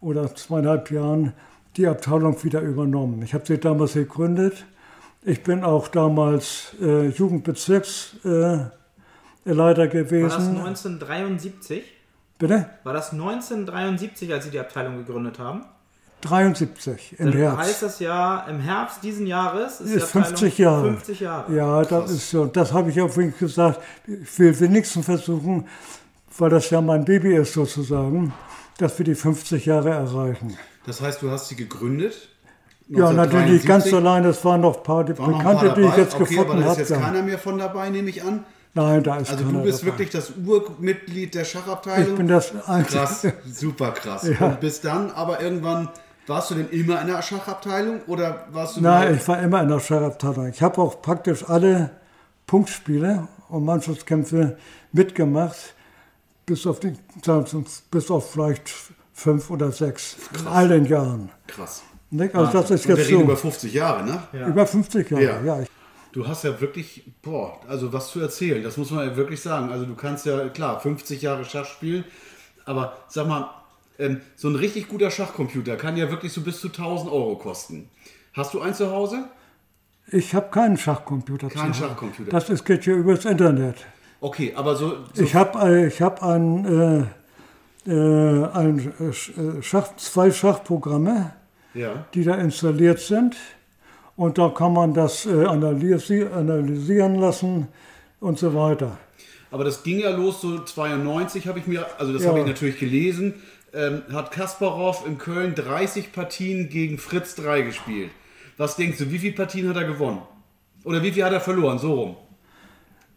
oder zweieinhalb Jahren die Abteilung wieder übernommen. Ich habe sie damals gegründet. Ich bin auch damals äh, Jugendbezirksleiter gewesen. War das 1973? Bitte? War das 1973, als Sie die Abteilung gegründet haben? 73 im Dann Herbst. heißt das ja, im Herbst diesen Jahres ist, Ist die Abteilung 50 Jahre. 50 Jahre. Ja, das ist so. Das habe ich auch wirklich gesagt. Ich will wenigstens versuchen, weil das ja mein Baby ist sozusagen, dass wir die 50 Jahre erreichen. Das heißt, du hast sie gegründet? Ja, natürlich ganz allein. Es waren noch ein paar noch ein paar Bekannte, die ich jetzt okay, gefunden aber da ist habe. jetzt keiner mehr von dabei, nehme ich an. Nein, da ist Also keiner du bist dabei. wirklich das Urmitglied der Schachabteilung. Ich bin das einzige. krass, super krass. Ja. Und bis dann, aber irgendwann, warst du denn immer in der Schachabteilung oder warst du Nein, ich war immer in der Scharabteilung. Ich habe auch praktisch alle Punktspiele und Mannschaftskämpfe mitgemacht, bis auf, die, bis auf vielleicht fünf oder sechs in all den Jahren. krass. Nicht? Also das ist Und wir jetzt reden so über 50 Jahre, ne? über 50 Jahre. Ja. Ja. Du hast ja wirklich, boah, also was zu erzählen, das muss man ja wirklich sagen. Also du kannst ja, klar, 50 Jahre Schach spielen, aber sag mal, ähm, so ein richtig guter Schachcomputer kann ja wirklich so bis zu 1000 Euro kosten. Hast du einen zu Hause? ich habe keinen Schachcomputer. zu Keinen. Schachcomputer. Das ist, geht hier übers Internet. Okay, aber so, so Ich habe ich hab ein, äh, äh, ein äh, äh, Schach, zwei Schachprogramme. ja. die da installiert sind. Und da kann man das äh, analysi analysieren lassen und so weiter. Aber das ging ja los so 92, habe ich mir, also das Ja. habe ich natürlich gelesen, ähm, hat Kasparov in Köln 30 Partien gegen Fritz 3 gespielt. Was denkst du, wie viele Partien hat er gewonnen? Oder wie viel hat er verloren? So rum.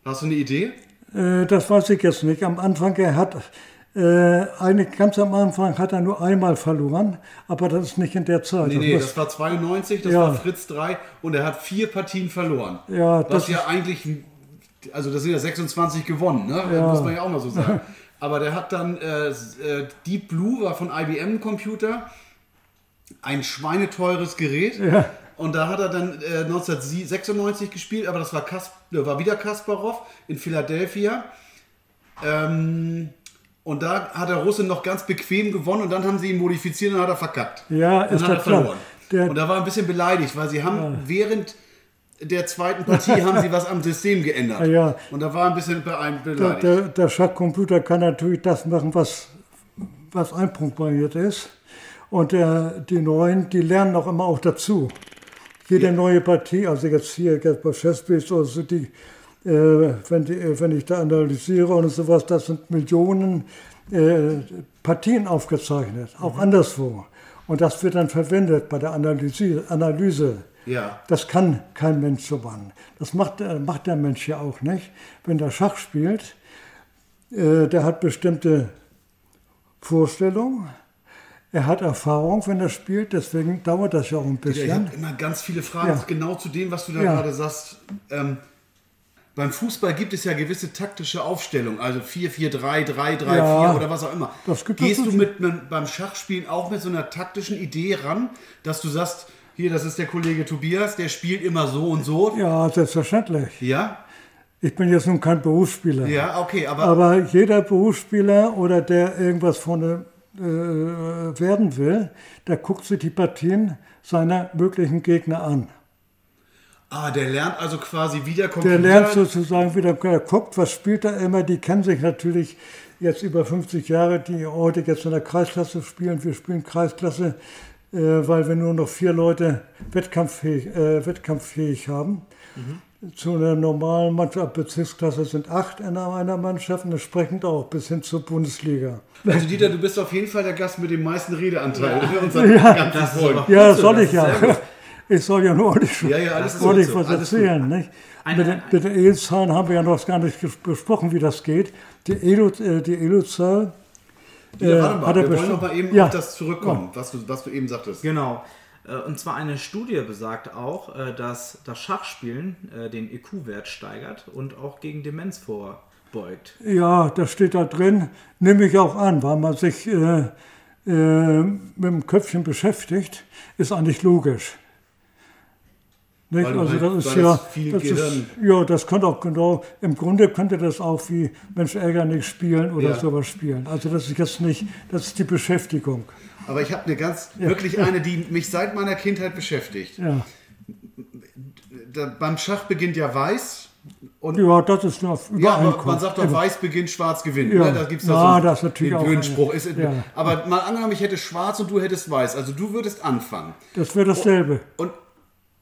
Hast du eine Idee? Äh, das weiß ich jetzt nicht. Am Anfang, er hat, äh, eigentlich ganz am Anfang hat er nur einmal verloren, aber das ist nicht in der Zeit. Nee, Das nee, muss- das war 92, das Ja. war Fritz 3 und er hat vier Partien verloren. Ja, Was das ja ist- eigentlich, also das sind ja 26 gewonnen, ne? Ja. muss man ja auch mal so sagen. Aber der hat dann, äh, äh, Deep Blue war von IBM Computer, ein schweineteures Gerät. Ja. Und da hat er dann äh, 1996 gespielt, aber das war, Kas äh, war wieder Kasparov in Philadelphia. Ähm, und da hat der Russe noch ganz bequem gewonnen und dann haben sie ihn modifiziert und hat er verkackt. Ja, dann ist hat ja er verloren. Der- und da war ein bisschen beleidigt, weil sie haben während der zweiten Partie haben sie was am System geändert. Ja. Und da war ein bisschen be ein- der, beleidigt. der, der Schachcomputer kann natürlich das machen, was, was einprogrammiert ist. Und der, die Neuen, die lernen auch immer auch dazu. Jede neue Partie, also jetzt hier jetzt bei Chessbase oder so, die, äh, wenn, die, äh, wenn ich da analysiere und sowas, das sind Millionen äh, Partien aufgezeichnet, auch anderswo. Und das wird dann verwendet bei der Analyse. Analyse. Ja. Das kann kein Mensch so machen. Das macht, der- macht der Mensch ja auch nicht. Wenn der Schach spielt, äh, der hat bestimmte Vorstellungen, er hat Erfahrung, wenn er spielt, deswegen dauert das ja auch ein Ja, ich bisschen. habe immer ganz viele Fragen, Ja. genau zu dem, was du da Ja. gerade sagst. Ähm, beim Fußball gibt es ja gewisse taktische Aufstellungen, also 4-4-3, 3-3-4 Ja. oder was auch immer. Gehst du mit, mit, beim Schachspielen auch mit so einer taktischen Idee ran, dass du sagst, hier, das ist der Kollege Tobias, der spielt immer so und so? Ja, selbstverständlich. Ja? Ich bin jetzt nun kein Berufsspieler. Ja, okay, aber, Aber jeder Berufsspieler oder der irgendwas vorne äh, werden will, der guckt sich die Partien seiner möglichen Gegner an. ah, der lernt also quasi wieder Computer. Der lernt sozusagen wieder, der guckt, was spielt er immer. Die kennen sich natürlich jetzt über 50 Jahre, die heute jetzt in der Kreisklasse spielen. Wir spielen Kreisklasse, weil wir nur noch vier Leute wettkampffähig, äh, wettkampffähig haben. Zu einer normalen Mannschaft, Bezirksklasse sind acht in einer Mannschaft und entsprechend auch bis hin zur Bundesliga. Also Dieter, du bist auf jeden Fall der Gast mit dem meisten Redeanteil in unserer ganzen Das Ja, so, soll das ich ja. Ich soll ja nur ordentlich, Ja, ja, alles gut, ordentlich so, was alles gut. erzählen. Nicht? Mit, den- mit den Elo-Zahlen haben wir ja noch gar nicht besprochen, wie das geht. Äh, die Elo-Zahl Ja, warte mal, wir wollen mal eben Ja. auf das zurückkommen, was, du, was du eben sagtest. Genau. Äh, Und zwar eine Studie besagt auch, äh, dass das Schachspielen äh, den IQ-Wert steigert und auch gegen Demenz vorbeugt. beugt. Ja, das steht da drin, nehme ich auch an, weil man sich äh, äh, mit dem Köpfchen beschäftigt, ist eigentlich logisch. Nicht? Also halt- das ist ja, das viel das ist, ja, das könnte auch genau, im Grunde könnte das auch wie Mensch ärger nicht spielen oder Ja. sowas spielen. Also das ist jetzt nicht, das ist die Beschäftigung. Aber ich habe eine ganz, wirklich eine, die mich seit meiner Kindheit beschäftigt. Ja, Da, beim Schach beginnt ja Weiß. Und ja das ist nur Ja, man sagt doch, weiß beginnt, schwarz gewinnt. Ja. Ne? Da Ja, das ist natürlich den auch blöden Spruch. Ist, ja. Aber mal angenommen, ich hätte schwarz und du hättest weiß. Also du würdest anfangen. Das wäre dasselbe. Und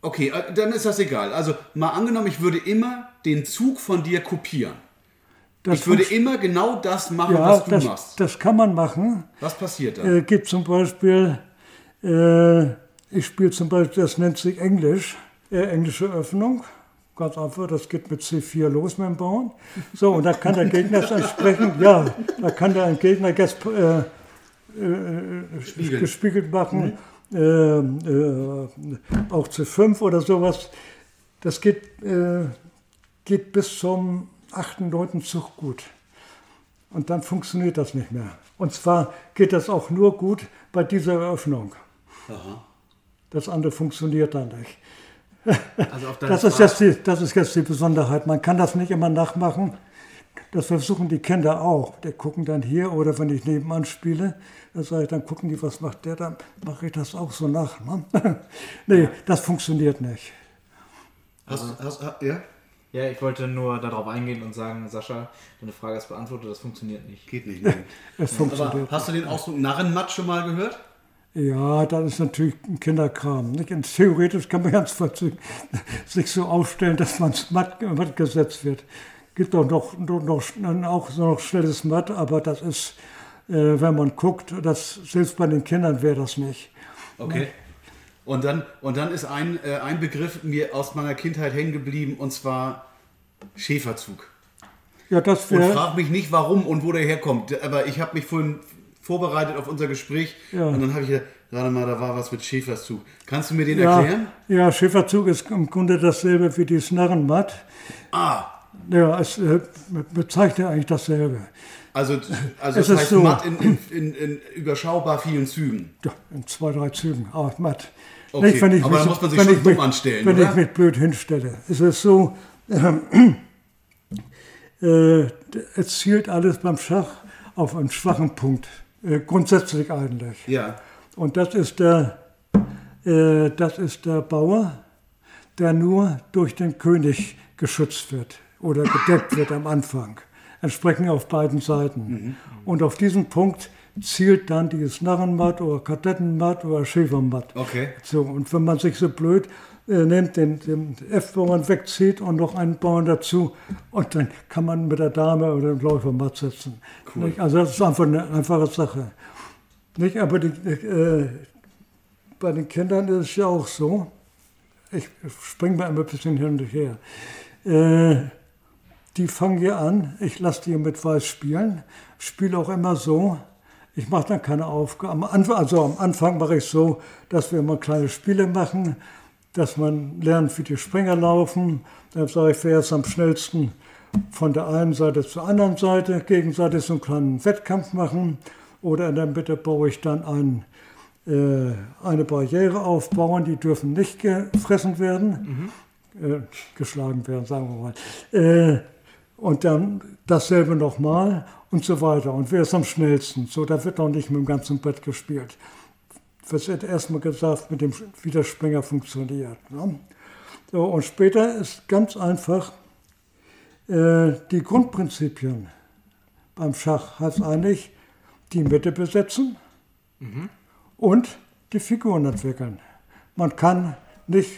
okay, äh, dann ist das egal. Also mal angenommen, ich würde immer den Zug von dir kopieren. Das Ich würde immer genau das machen, ja, was du das, machst. das kann man machen. Was passiert dann? äh, gibt zum Beispiel, äh, ich spiele zum Beispiel, das nennt sich Englisch, äh, englische Öffnung. Ganz einfach, das geht mit C4 los mit dem Bauern. So, und da kann der Gegner es entsprechend, ja, da kann der Gegner jetzt, äh, äh, Spiegeln. gespiegelt machen, äh, äh, auch C5 oder sowas. Das geht, äh, geht bis zum 8., 9. Zug gut. Und dann funktioniert das nicht mehr. Und zwar geht das auch nur gut bei dieser Eröffnung. Das andere funktioniert dann nicht. Also Das ist, jetzt die, das ist jetzt die Besonderheit. Man kann das nicht immer nachmachen. Das versuchen die Kinder auch. Die gucken dann hier oder wenn ich nebenan spiele, dann sage ich, dann gucken die, was macht der, dann mache ich das auch so nach. Ne? nee, das funktioniert nicht. Hast, hast, hast, ja? Ja, ich wollte nur darauf eingehen und sagen, Sascha, deine Frage ist beantwortet, das funktioniert nicht. Geht nicht. Nee. Es Aber funktioniert. hast du den Ausdruck Narrenmatt schon mal gehört? Ja, das ist natürlich ein Kinderkram. Nicht? Und theoretisch kann man ganz sich so aufstellen, dass man matt, matt gesetzt wird. Gibt doch noch, noch, noch auch so noch schnelles Matt, aber das ist, wenn man guckt, das, selbst bei den Kindern wäre das nicht. Okay. Und dann, und dann ist ein, äh, ein Begriff mir aus meiner Kindheit hängen geblieben und zwar Schäferzug. Ja, das Und wäre. frag mich nicht, warum und wo der herkommt. Aber ich habe mich vorhin vorbereitet auf unser Gespräch Ja. und dann habe ich gedacht, warte mal, da war was mit Schäferzug. Kannst du mir den Ja, erklären? ja, Schäferzug ist im Grunde dasselbe wie dieses Narrenmatt. Ah, Ja, es äh, bezeichnet eigentlich dasselbe. Also, also Es das ist heißt so. matt in, in, in, in überschaubar vielen Zügen. Ja, in zwei, drei Zügen, aber matt. Okay, Nicht, wenn ich aber mich, da muss man sich schon dumm anstellen, Wenn oder? ich mich blöd hinstelle. Es ist so, ähm, äh, es zielt alles beim Schach auf einen schwachen Punkt. Äh, grundsätzlich eigentlich. Ja. Und das ist der, äh, das ist der Bauer, der nur durch den König geschützt wird oder gedeckt wird am Anfang. Entsprechend auf beiden Seiten. Und auf diesen Punkt zielt dann dieses Narrenmatt oder Kadettenmatt oder Schäfermatt. Okay. So, und wenn man sich so blöd äh, nimmt, den, den F-Bauern wegzieht und noch einen Bauern dazu, und dann kann man mit der Dame oder dem Läufer matt setzen. Nicht? Also das ist einfach eine einfache Sache. Nicht? Aber die, äh, bei den Kindern ist es ja auch so, ich springe mal ein bisschen hin und her, äh, die fangen hier an, ich lasse die mit Weiß spielen, spiele auch immer so, ich mache dann keine Aufgaben. Am Anfang, also am Anfang mache ich so, dass wir immer kleine Spiele machen, dass man lernt, wie die Springer laufen. Dann sage ich, wer ist am schnellsten von der einen Seite zur anderen Seite, gegenseitig so einen kleinen Wettkampf machen. Oder in der Mitte baue ich dann ein, äh, eine Barriere aufbauen, die dürfen nicht gefressen werden, äh, geschlagen werden, sagen wir mal. Äh, und dann dasselbe nochmal und so weiter. Und wer ist am schnellsten? So, da wird noch nicht mit dem ganzen Brett gespielt. Das wird erstmal gesagt, mit dem, wie der Springer funktioniert. Ne? So, und später ist ganz einfach äh, die Grundprinzipien beim Schach heißt eigentlich die Mitte besetzen und die Figuren entwickeln. Man kann nicht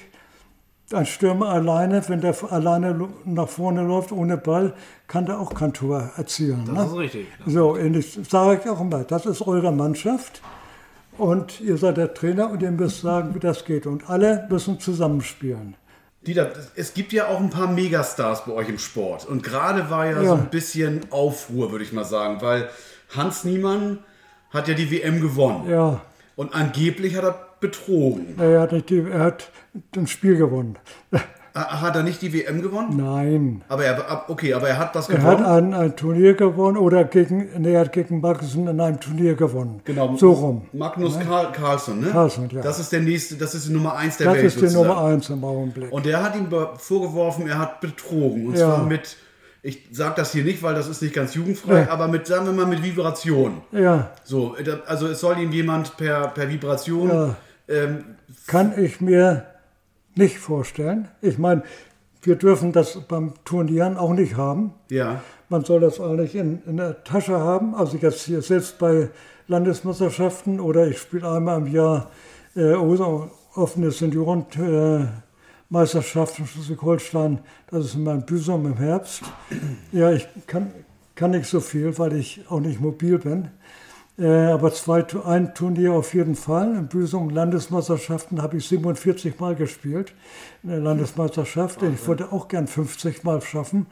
ein Stürmer alleine, wenn der alleine nach vorne läuft ohne Ball, kann der auch kein Tor erzielen. Das ne? ist richtig. So, ähnlich sage ich auch immer, das ist eure Mannschaft und ihr seid der Trainer und ihr müsst sagen, wie das geht. Und alle müssen zusammenspielen. Dieter, es gibt ja auch ein paar Megastars bei euch im Sport. Und gerade war ja, Ja. so ein bisschen Aufruhr, würde ich mal sagen, weil Hans Niemann hat ja die WM gewonnen. Ja, Und angeblich hat er betrogen. er hat, nicht die, er hat ein Spiel gewonnen. Ah, Hat er nicht die WM gewonnen? Nein. Aber er, okay, aber er hat das Er gewonnen. hat ein, ein Turnier gewonnen oder gegen, nee, er hat gegen Magnussen in einem Turnier gewonnen. Genau. So rum. Magnus Carl, Carlsen, ne? Carlsen, ja. Das ist der nächste, das ist die Nummer 1 der Das Welt. ist die sozusagen. Nummer eins im Augenblick. Und der hat ihm vorgeworfen, er hat betrogen. Und Ja. zwar mit, ich sage das hier nicht, weil das ist nicht ganz jugendfrei, Ja. aber mit, sagen wir mal, mit Vibration. ja, So, also es soll ihm jemand per, per Vibration. Ja. Ähm, kann ich mir nicht vorstellen. Ich meine, wir dürfen das beim Turnieren auch nicht haben. ja. Man soll das eigentlich in, in der Tasche haben. Also jetzt hier selbst bei Landesmeisterschaften oder ich spiele einmal im Jahr äh, offene Seniorenmeisterschaft in Schleswig-Holstein. Das ist in meinem Büsum im Herbst. Ja, ich kann, kann nicht so viel, weil ich auch nicht mobil bin. Äh, aber zwei, ein Turnier auf jeden Fall. In Büsum Landesmeisterschaften habe ich 47 Mal gespielt. In der Landesmeisterschaft. Ich wollte auch gern 50 Mal schaffen.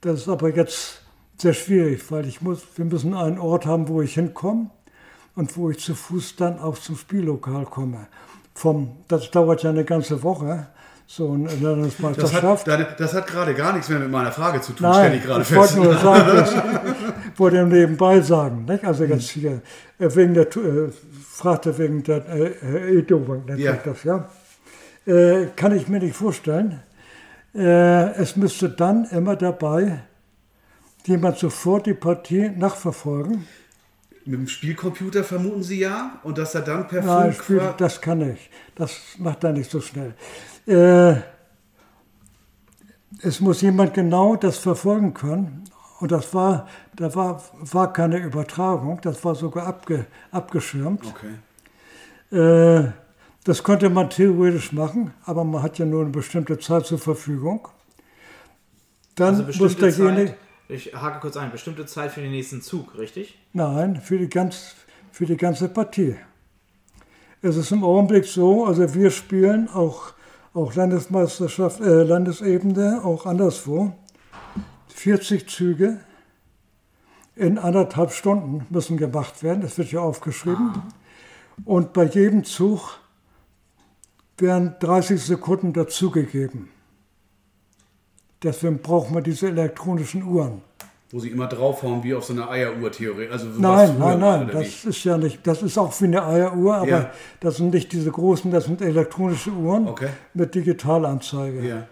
Das ist aber jetzt sehr schwierig, weil ich muss, wir müssen einen Ort haben, wo ich hinkomme und wo ich zu Fuß dann auch zum Spiellokal komme. Vom, das dauert ja eine ganze Woche, so eine Das hat, Landesmeisterschaft. deine- das hat gerade gar nichts mehr mit meiner Frage zu tun, Nein, stelle ich gerade ich wollte fest. nur sagen, das wollte nebenbei sagen. Nicht? Also jetzt hier, äh, wegen der, äh, fragte wegen der äh, E-Doping, nennt Ja. das, ja. Äh, kann ich mir nicht vorstellen. Äh, es müsste dann immer dabei jemand sofort die Partie nachverfolgen. Mit dem Spielcomputer vermuten Sie ja? Und dass er dann per Nein. Spiel, das kann ich. Das macht er nicht so schnell. Äh, es muss jemand genau das verfolgen können. Und das war, da war, war keine Übertragung, das war sogar abge, abgeschirmt. okay. Äh, das konnte man theoretisch machen, aber man hat ja nur eine bestimmte Zeit zur Verfügung. Dann Also muss derjenige, Zeit, ich hake kurz ein, bestimmte Zeit für den nächsten Zug, richtig? Nein, für die, ganz, für die ganze Partie. Es ist im Augenblick so, also wir spielen auch, auch Landesmeisterschaft, äh, Landesebene, auch anderswo. 40 Züge in anderthalb Stunden müssen gemacht werden. Das wird ja aufgeschrieben. Und bei jedem Zug werden 30 Sekunden dazugegeben. Deswegen braucht man diese elektronischen Uhren. Wo Sie immer draufhauen, wie auf so einer Eieruhr theoretisch. Also sowas Nein, nein, nein, das ist ja nicht, das ist auch wie eine Eieruhr, aber Ja. das sind nicht diese großen, das sind elektronische Uhren Okay. mit Digitalanzeige. Ja.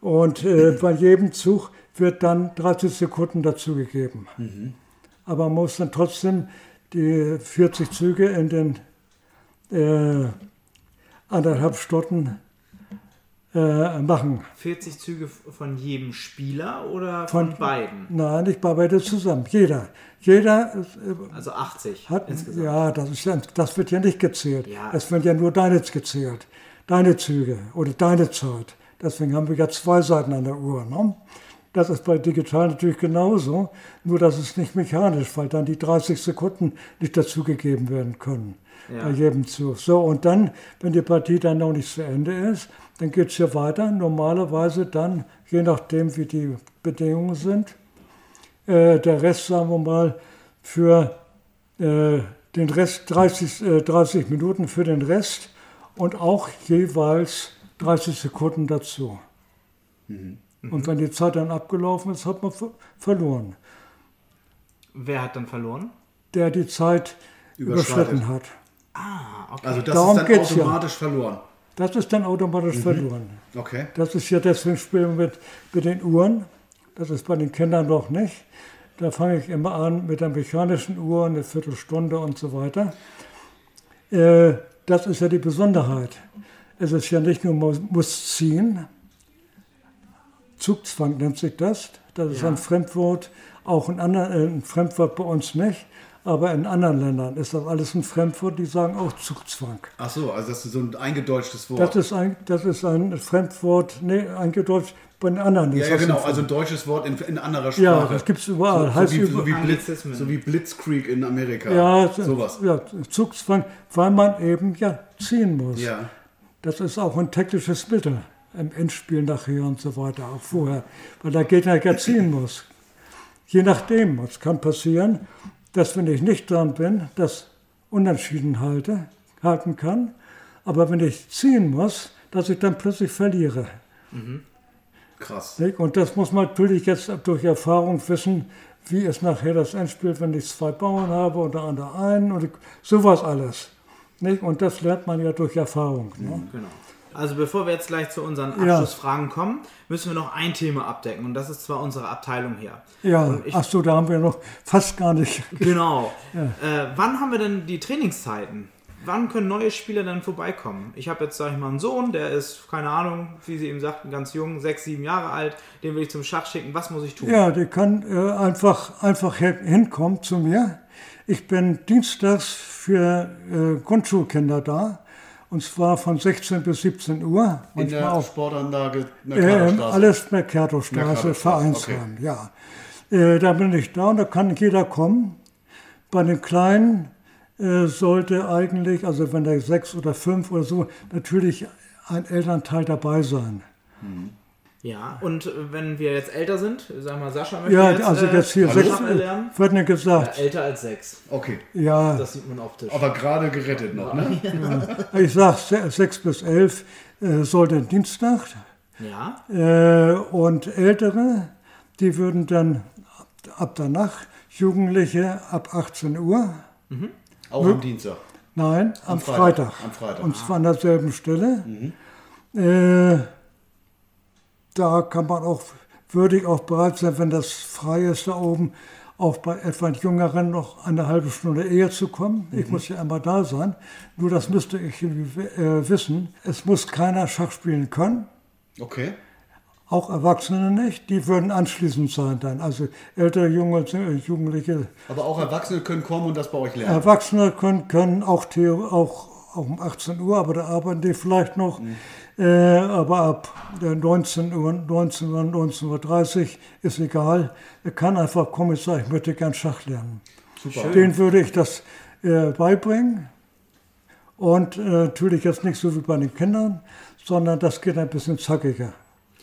Und äh, bei jedem Zug wird dann 30 Sekunden dazugegeben. Mhm. Aber man muss dann trotzdem die 40 Züge in den äh, anderthalb Stunden äh, machen. 40 Züge von jedem Spieler oder von, Von- beiden? Nein, nicht bei beide zusammen. Jeder. Jeder äh, Also 80 Hat, insgesamt. ja, das, ist ja, das wird ja nicht gezählt. Ja. Es wird ja nur deine gezählt. Deine Züge oder deine Zeit. Deswegen haben wir ja zwei Seiten an der Uhr. Ne? Das ist bei digital natürlich genauso, nur dass es nicht mechanisch, weil dann die 30 Sekunden nicht dazugegeben werden können Ja. bei jedem Zug. So, und dann, wenn die Partie dann noch nicht zu Ende ist, dann geht es hier weiter. Normalerweise dann, je nachdem wie die Bedingungen sind, äh, der Rest, sagen wir mal, für äh, den Rest 30, äh, 30 Minuten für den Rest und auch jeweils 30 Sekunden dazu. Und wenn die Zeit dann abgelaufen ist, hat man ver verloren. Wer hat dann verloren? Der die Zeit überschritten hat. Ah, okay. Also das Darum ist dann geht's ja. automatisch verloren. Das ist dann automatisch verloren. Okay. Das ist ja deswegen spielen wir mit, mit den Uhren. Das ist bei den Kindern noch nicht. Da fange ich immer an mit der mechanischen Uhr, eine Viertelstunde und so weiter. Äh, das ist ja die Besonderheit. Es ist ja nicht nur man muss ziehen, Zugzwang nennt sich das. Das ist Ja. ein Fremdwort, auch in anderen, äh, ein Fremdwort bei uns nicht. Aber in anderen Ländern ist das alles ein Fremdwort, die sagen auch Zugzwang. Ach so, also das ist so ein eingedeutschtes Wort. Das ist ein, das ist ein Fremdwort, nee, eingedeutscht bei den anderen. ja, ist ja, das genau, also ein deutsches Wort in, in anderer Sprache. Ja, das gibt es überall. So, heißt so, wie, über, so, wie Blitz, so wie Blitzkrieg in Amerika. ja, sowas. Ja, Zugzwang, weil man eben ja ziehen muss. Ja. Das ist auch ein taktisches Mittel im Endspiel nachher und so weiter, auch vorher, weil der Gegner ja ziehen muss. Je nachdem, es kann passieren, dass wenn ich nicht dran bin, das unentschieden halte, halten kann, aber wenn ich ziehen muss, dass ich dann plötzlich verliere. Krass. Nicht? Und das muss man natürlich jetzt durch Erfahrung wissen, wie ist nachher das Endspiel, wenn ich zwei Bauern habe und der andere einen und sowas alles. Nicht? Und das lernt man ja durch Erfahrung. Ne? Genau. Also bevor wir jetzt gleich zu unseren Ja. Abschlussfragen kommen, müssen wir noch ein Thema abdecken und das ist zwar unsere Abteilung hier. Ja, ich- ach so, da haben wir noch fast gar nicht. Genau. Äh, wann haben wir denn die Trainingszeiten? Wann können neue Spieler dann vorbeikommen? Ich habe jetzt, sag ich mal, einen Sohn, der ist, keine Ahnung, wie Sie eben sagten, ganz jung, sechs, sieben Jahre alt. Den will ich zum Schach schicken. Was muss ich tun? Ja, die kann äh, einfach, einfach hin- hinkommen zu mir. Ich bin dienstags für äh, Grundschulkinder da. Und zwar von 16 bis 17 Uhr. In der auch Sportanlage Ähm, Mercatorstraße. alles Mercatorstraße, Mercatorstraße, Vereinsheim, ja. Äh, da bin ich da und da kann jeder kommen. Bei den Kleinen äh, sollte eigentlich, also wenn der sechs oder fünf oder so, natürlich ein Elternteil dabei sein. Ja, und äh, wenn wir jetzt älter sind, sagen wir mal, Sascha möchte Ja, jetzt, also äh, jetzt hier Schach sechs, lernen. wird mir Ja, gesagt, älter als sechs. Okay. ja, Das sieht man optisch. Aber gerade gerettet noch, ne? ich sag se- sechs bis elf äh, sollte Dienstag Ja, äh, und Ältere, die würden dann ab, ab danach, Jugendliche ab 18 Uhr, Auch am Dienstag. Nein, am, Freitag. Freitag. Am Freitag. Und zwar an derselben Stelle. Äh, da kann man auch, würde ich auch bereit sein, wenn das frei ist da oben, auch bei etwas Jüngeren noch eine halbe Stunde eher zu kommen. Ich muss ja immer da sein. Nur das müsste ich äh, wissen. Es muss keiner Schach spielen können. Okay. Auch Erwachsene nicht. Die würden anschließend sein dann. Also ältere, junge, äh, Jugendliche Aber auch Erwachsene können kommen und das bei euch lernen. Erwachsene können, können auch, auch, auch um 18 Uhr, aber da arbeiten die vielleicht noch. Äh, aber ab äh, 19 Uhr, 19 Uhr, 19.30 Uhr ist egal. Er kann einfach kommen und sagen, ich möchte gern Schach lernen. Super. Den würde ich das äh, beibringen. Und äh, natürlich jetzt nicht so wie bei den Kindern, sondern das geht ein bisschen zackiger.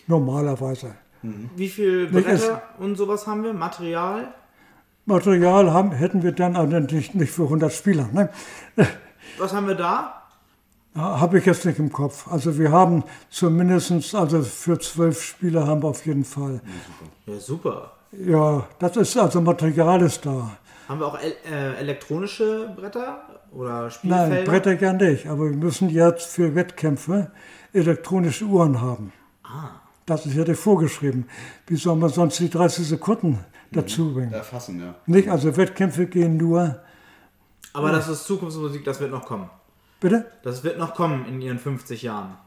Normalerweise. wie viel Bretter und sowas haben wir? Material? Material haben, hätten wir dann aber nicht, nicht für 100 Spieler. Ne? Was haben wir da? Habe ich jetzt nicht im Kopf. Also wir haben zumindest, also für zwölf Spieler haben wir auf jeden Fall. Ja, super. Ja, das ist, also Material ist da. Haben wir auch el äh, elektronische Bretter oder Spielfelder? Nein, Bretter ja nicht, aber wir müssen jetzt für Wettkämpfe elektronische Uhren haben. Das ist ja dir vorgeschrieben. Wie soll man sonst die 30 Sekunden dazu bringen? Erfassen, ja. Nicht, also Wettkämpfe gehen nur, Aber das ist Zukunftsmusik, das wird noch kommen. Bitte? Das wird noch kommen in ihren 50 Jahren.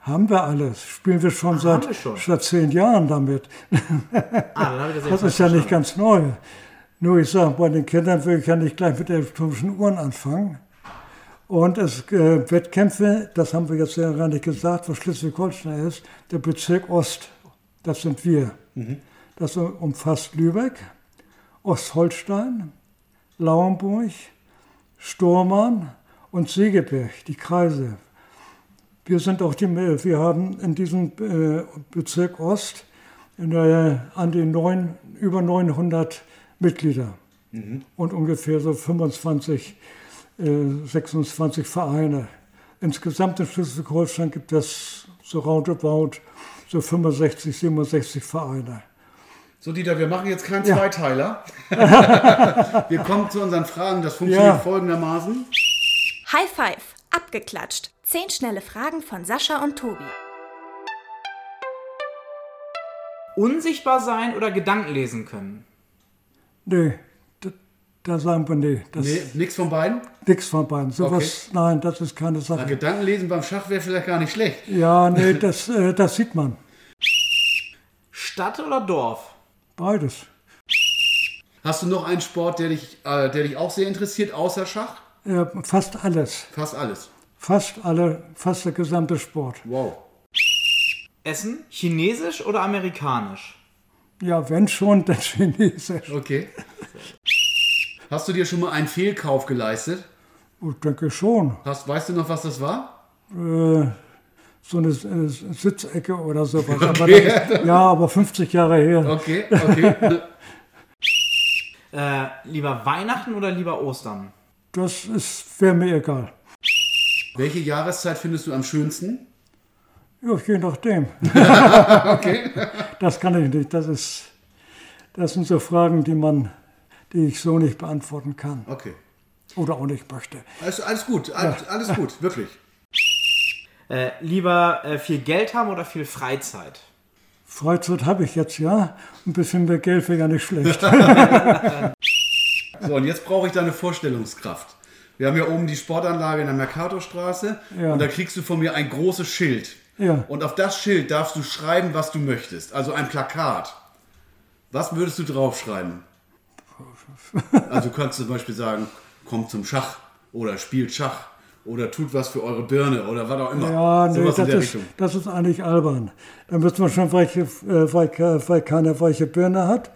Haben wir alles. Spielen wir schon, Ach, seit, wir schon? seit zehn Jahren damit. Ah, das, Das ist ja nicht ganz neu. Nur ich sage, bei den Kindern will ich ja nicht gleich mit elektronischen Uhren anfangen. Und es äh, Wettkämpfe, das haben wir jetzt ja gar nicht gesagt, was Schleswig-Holstein ist, der Bezirk Ost, das sind wir. Das umfasst Lübeck, Ostholstein, Lauenburg, Stormann und Segeberg, die Kreise. Wir sind auch die, wir haben in diesem äh, Bezirk Ost der, an die neun, über 900 Mitglieder und ungefähr so 25, äh, 26 Vereine. Insgesamt in Schleswig-Holstein gibt es so roundabout so 65, 67 Vereine. So, Dieter, wir machen jetzt keinen Ja. Zweiteiler. wir kommen zu unseren Fragen. Das funktioniert Ja. folgendermaßen. High Five, abgeklatscht. Zehn schnelle Fragen von Sascha und Tobi. Unsichtbar sein oder Gedanken lesen können? Nee, da, sagen wir nee. Das Nee, nix von beiden. Nix von beiden. Sowas, nein, das ist keine Na, Sache. Gedankenlesen beim Schach wäre vielleicht gar nicht schlecht. Ja, nee, das, äh, das sieht man. Stadt oder Dorf? Beides. Hast du noch einen Sport, der dich, äh, der dich auch sehr interessiert, außer Schach? Ja, fast alles. Fast alles. Fast alle, fast der gesamte Sport. Wow. Essen? Chinesisch oder amerikanisch? Ja, wenn schon, dann Chinesisch. Okay. Hast du dir schon mal einen Fehlkauf geleistet? Ich denke schon. Hast, weißt du noch, was das war? Äh, so eine äh, Sitzecke oder sowas. Aber das, ja, aber 50 Jahre her. Okay, okay. Äh, lieber Weihnachten oder lieber Ostern? Das ist wäre mir egal. Welche Jahreszeit findest du am schönsten? Ja, je nachdem. Okay. Das kann ich nicht. Das, ist, das sind so Fragen, die, man, die ich so nicht beantworten kann. Okay. Oder auch nicht möchte. Alles, alles gut, alles, alles gut, wirklich. Äh, lieber äh, viel Geld haben oder viel Freizeit? Freizeit habe ich jetzt ja. Ein bisschen mehr Geld wäre ja nicht schlecht. So, und jetzt brauche ich deine Vorstellungskraft. Wir haben hier oben die Sportanlage in der Mercatorstraße Ja. und da kriegst du von mir ein großes Schild. Ja. Und auf das Schild darfst du schreiben, was du möchtest. Also ein Plakat. Was würdest du draufschreiben? Also du kannst zum Beispiel sagen, kommt zum Schach oder spielt Schach oder tut was für eure Birne oder was auch immer. Ja, nee, das der ist, das ist eigentlich albern. Da müsste man schon, weiche, äh, weil, ke- weil keiner weiche Birne hat,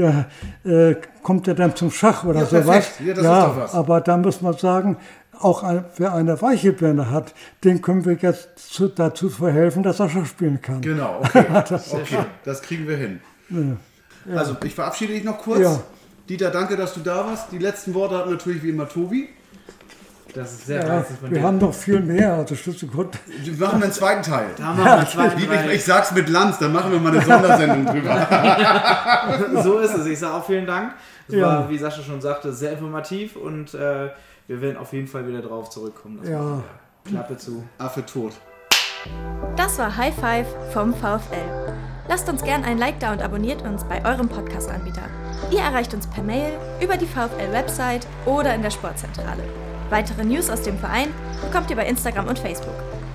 der äh, kommt ja dann zum Schach oder Ja, sowas. Ja, das ist doch was. aber da muss man sagen, auch ein, wer eine weiche Birne hat, den können wir jetzt zu, dazu verhelfen, dass er Schach spielen kann. Genau, okay. okay, das kriegen wir hin. Also ich verabschiede dich noch kurz. Ja. Dieter, danke, dass du da warst. Die letzten Worte hat natürlich wie immer Tobi. Das ist sehr Ja, herzlich von wir haben noch viel mehr. Also Schlüsselgrund. Wir machen einen zweiten Teil. Da haben wir einen zweiten Ich, ich, Teil. ich sag's mit Lanz, dann machen wir mal eine Sondersendung drüber. so ist es. Ich sage auch vielen Dank. Es Ja. war, wie Sascha schon sagte, sehr informativ und äh, wir werden auf jeden Fall wieder drauf zurückkommen. Das Ja. machen. Klappe zu. Affe tot. Das war High Five vom VfL. Lasst uns gern ein Like da und abonniert uns bei eurem Podcast-Anbieter. Ihr erreicht uns per Mail, über die VfL-Website oder in der Sportzentrale. Weitere News aus dem Verein bekommt ihr bei Instagram und Facebook.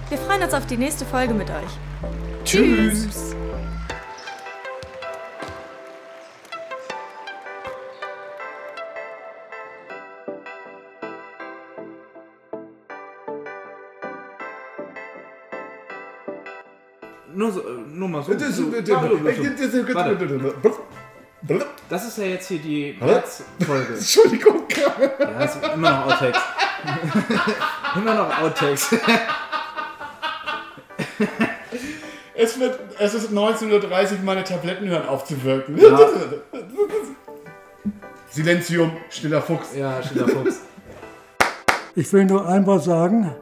Wir freuen uns auf die nächste Folge mit euch. Tschüss. Nur, so, äh, nur mal so. Das so. Warte, das ist ja jetzt hier die Herzfolge. Entschuldigung. Ja, ist immer noch Outtakes. immer noch Outtakes. Es, wird, es ist 19.30 Uhr, meine Tabletten hören auf zu wirken. Ja. Silenzium, stiller Fuchs. Ja, stiller Fuchs. Ich will nur einmal sagen,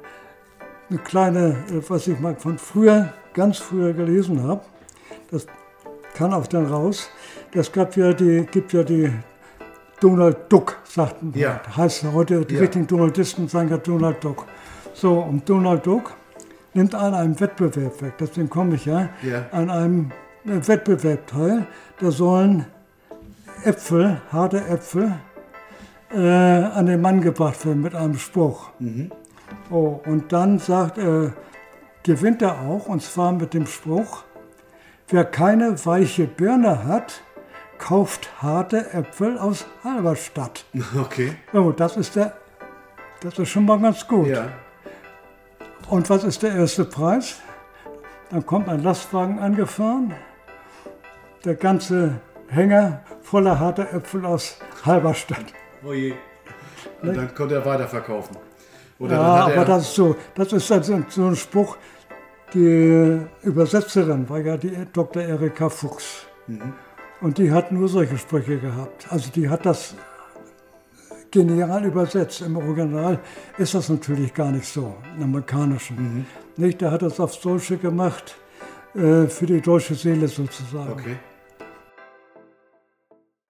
eine kleine, äh, was ich mal von früher, ganz früher gelesen habe, das kann auch dann raus. Das gab ja die, gibt ja die Donald Duck, sagten. Ja. Heißt heute, die Ja. richtigen Donaldisten sagen ja Donald Duck. So, und Donald Duck nimmt an einem Wettbewerb weg, deswegen komme ich ja, Ja. an einem äh, Wettbewerb teil. Da sollen Äpfel, harte Äpfel, äh, an den Mann gebracht werden mit einem Spruch. Oh, und dann sagt er, gewinnt er auch, und zwar mit dem Spruch, wer keine weiche Birne hat, kauft harte Äpfel aus Halberstadt. Okay. Oh, das ist der, das ist schon mal ganz gut. Ja. Und was ist der erste Preis? Dann kommt ein Lastwagen angefahren, der ganze Hänger voller harter Äpfel aus Halberstadt. Oh je. Und dann konnte er weiterverkaufen. Oder Ja, dann hat aber er, das ist so, das ist also so ein Spruch, die Übersetzerin war ja die Dr. Erika Fuchs. Und die hat nur solche Sprüche gehabt. Also die hat das genial übersetzt. Im Original ist das natürlich gar nicht so, im Amerikanischen. Nicht, der hat das aufs Deutsche gemacht, äh, für die deutsche Seele sozusagen. Okay.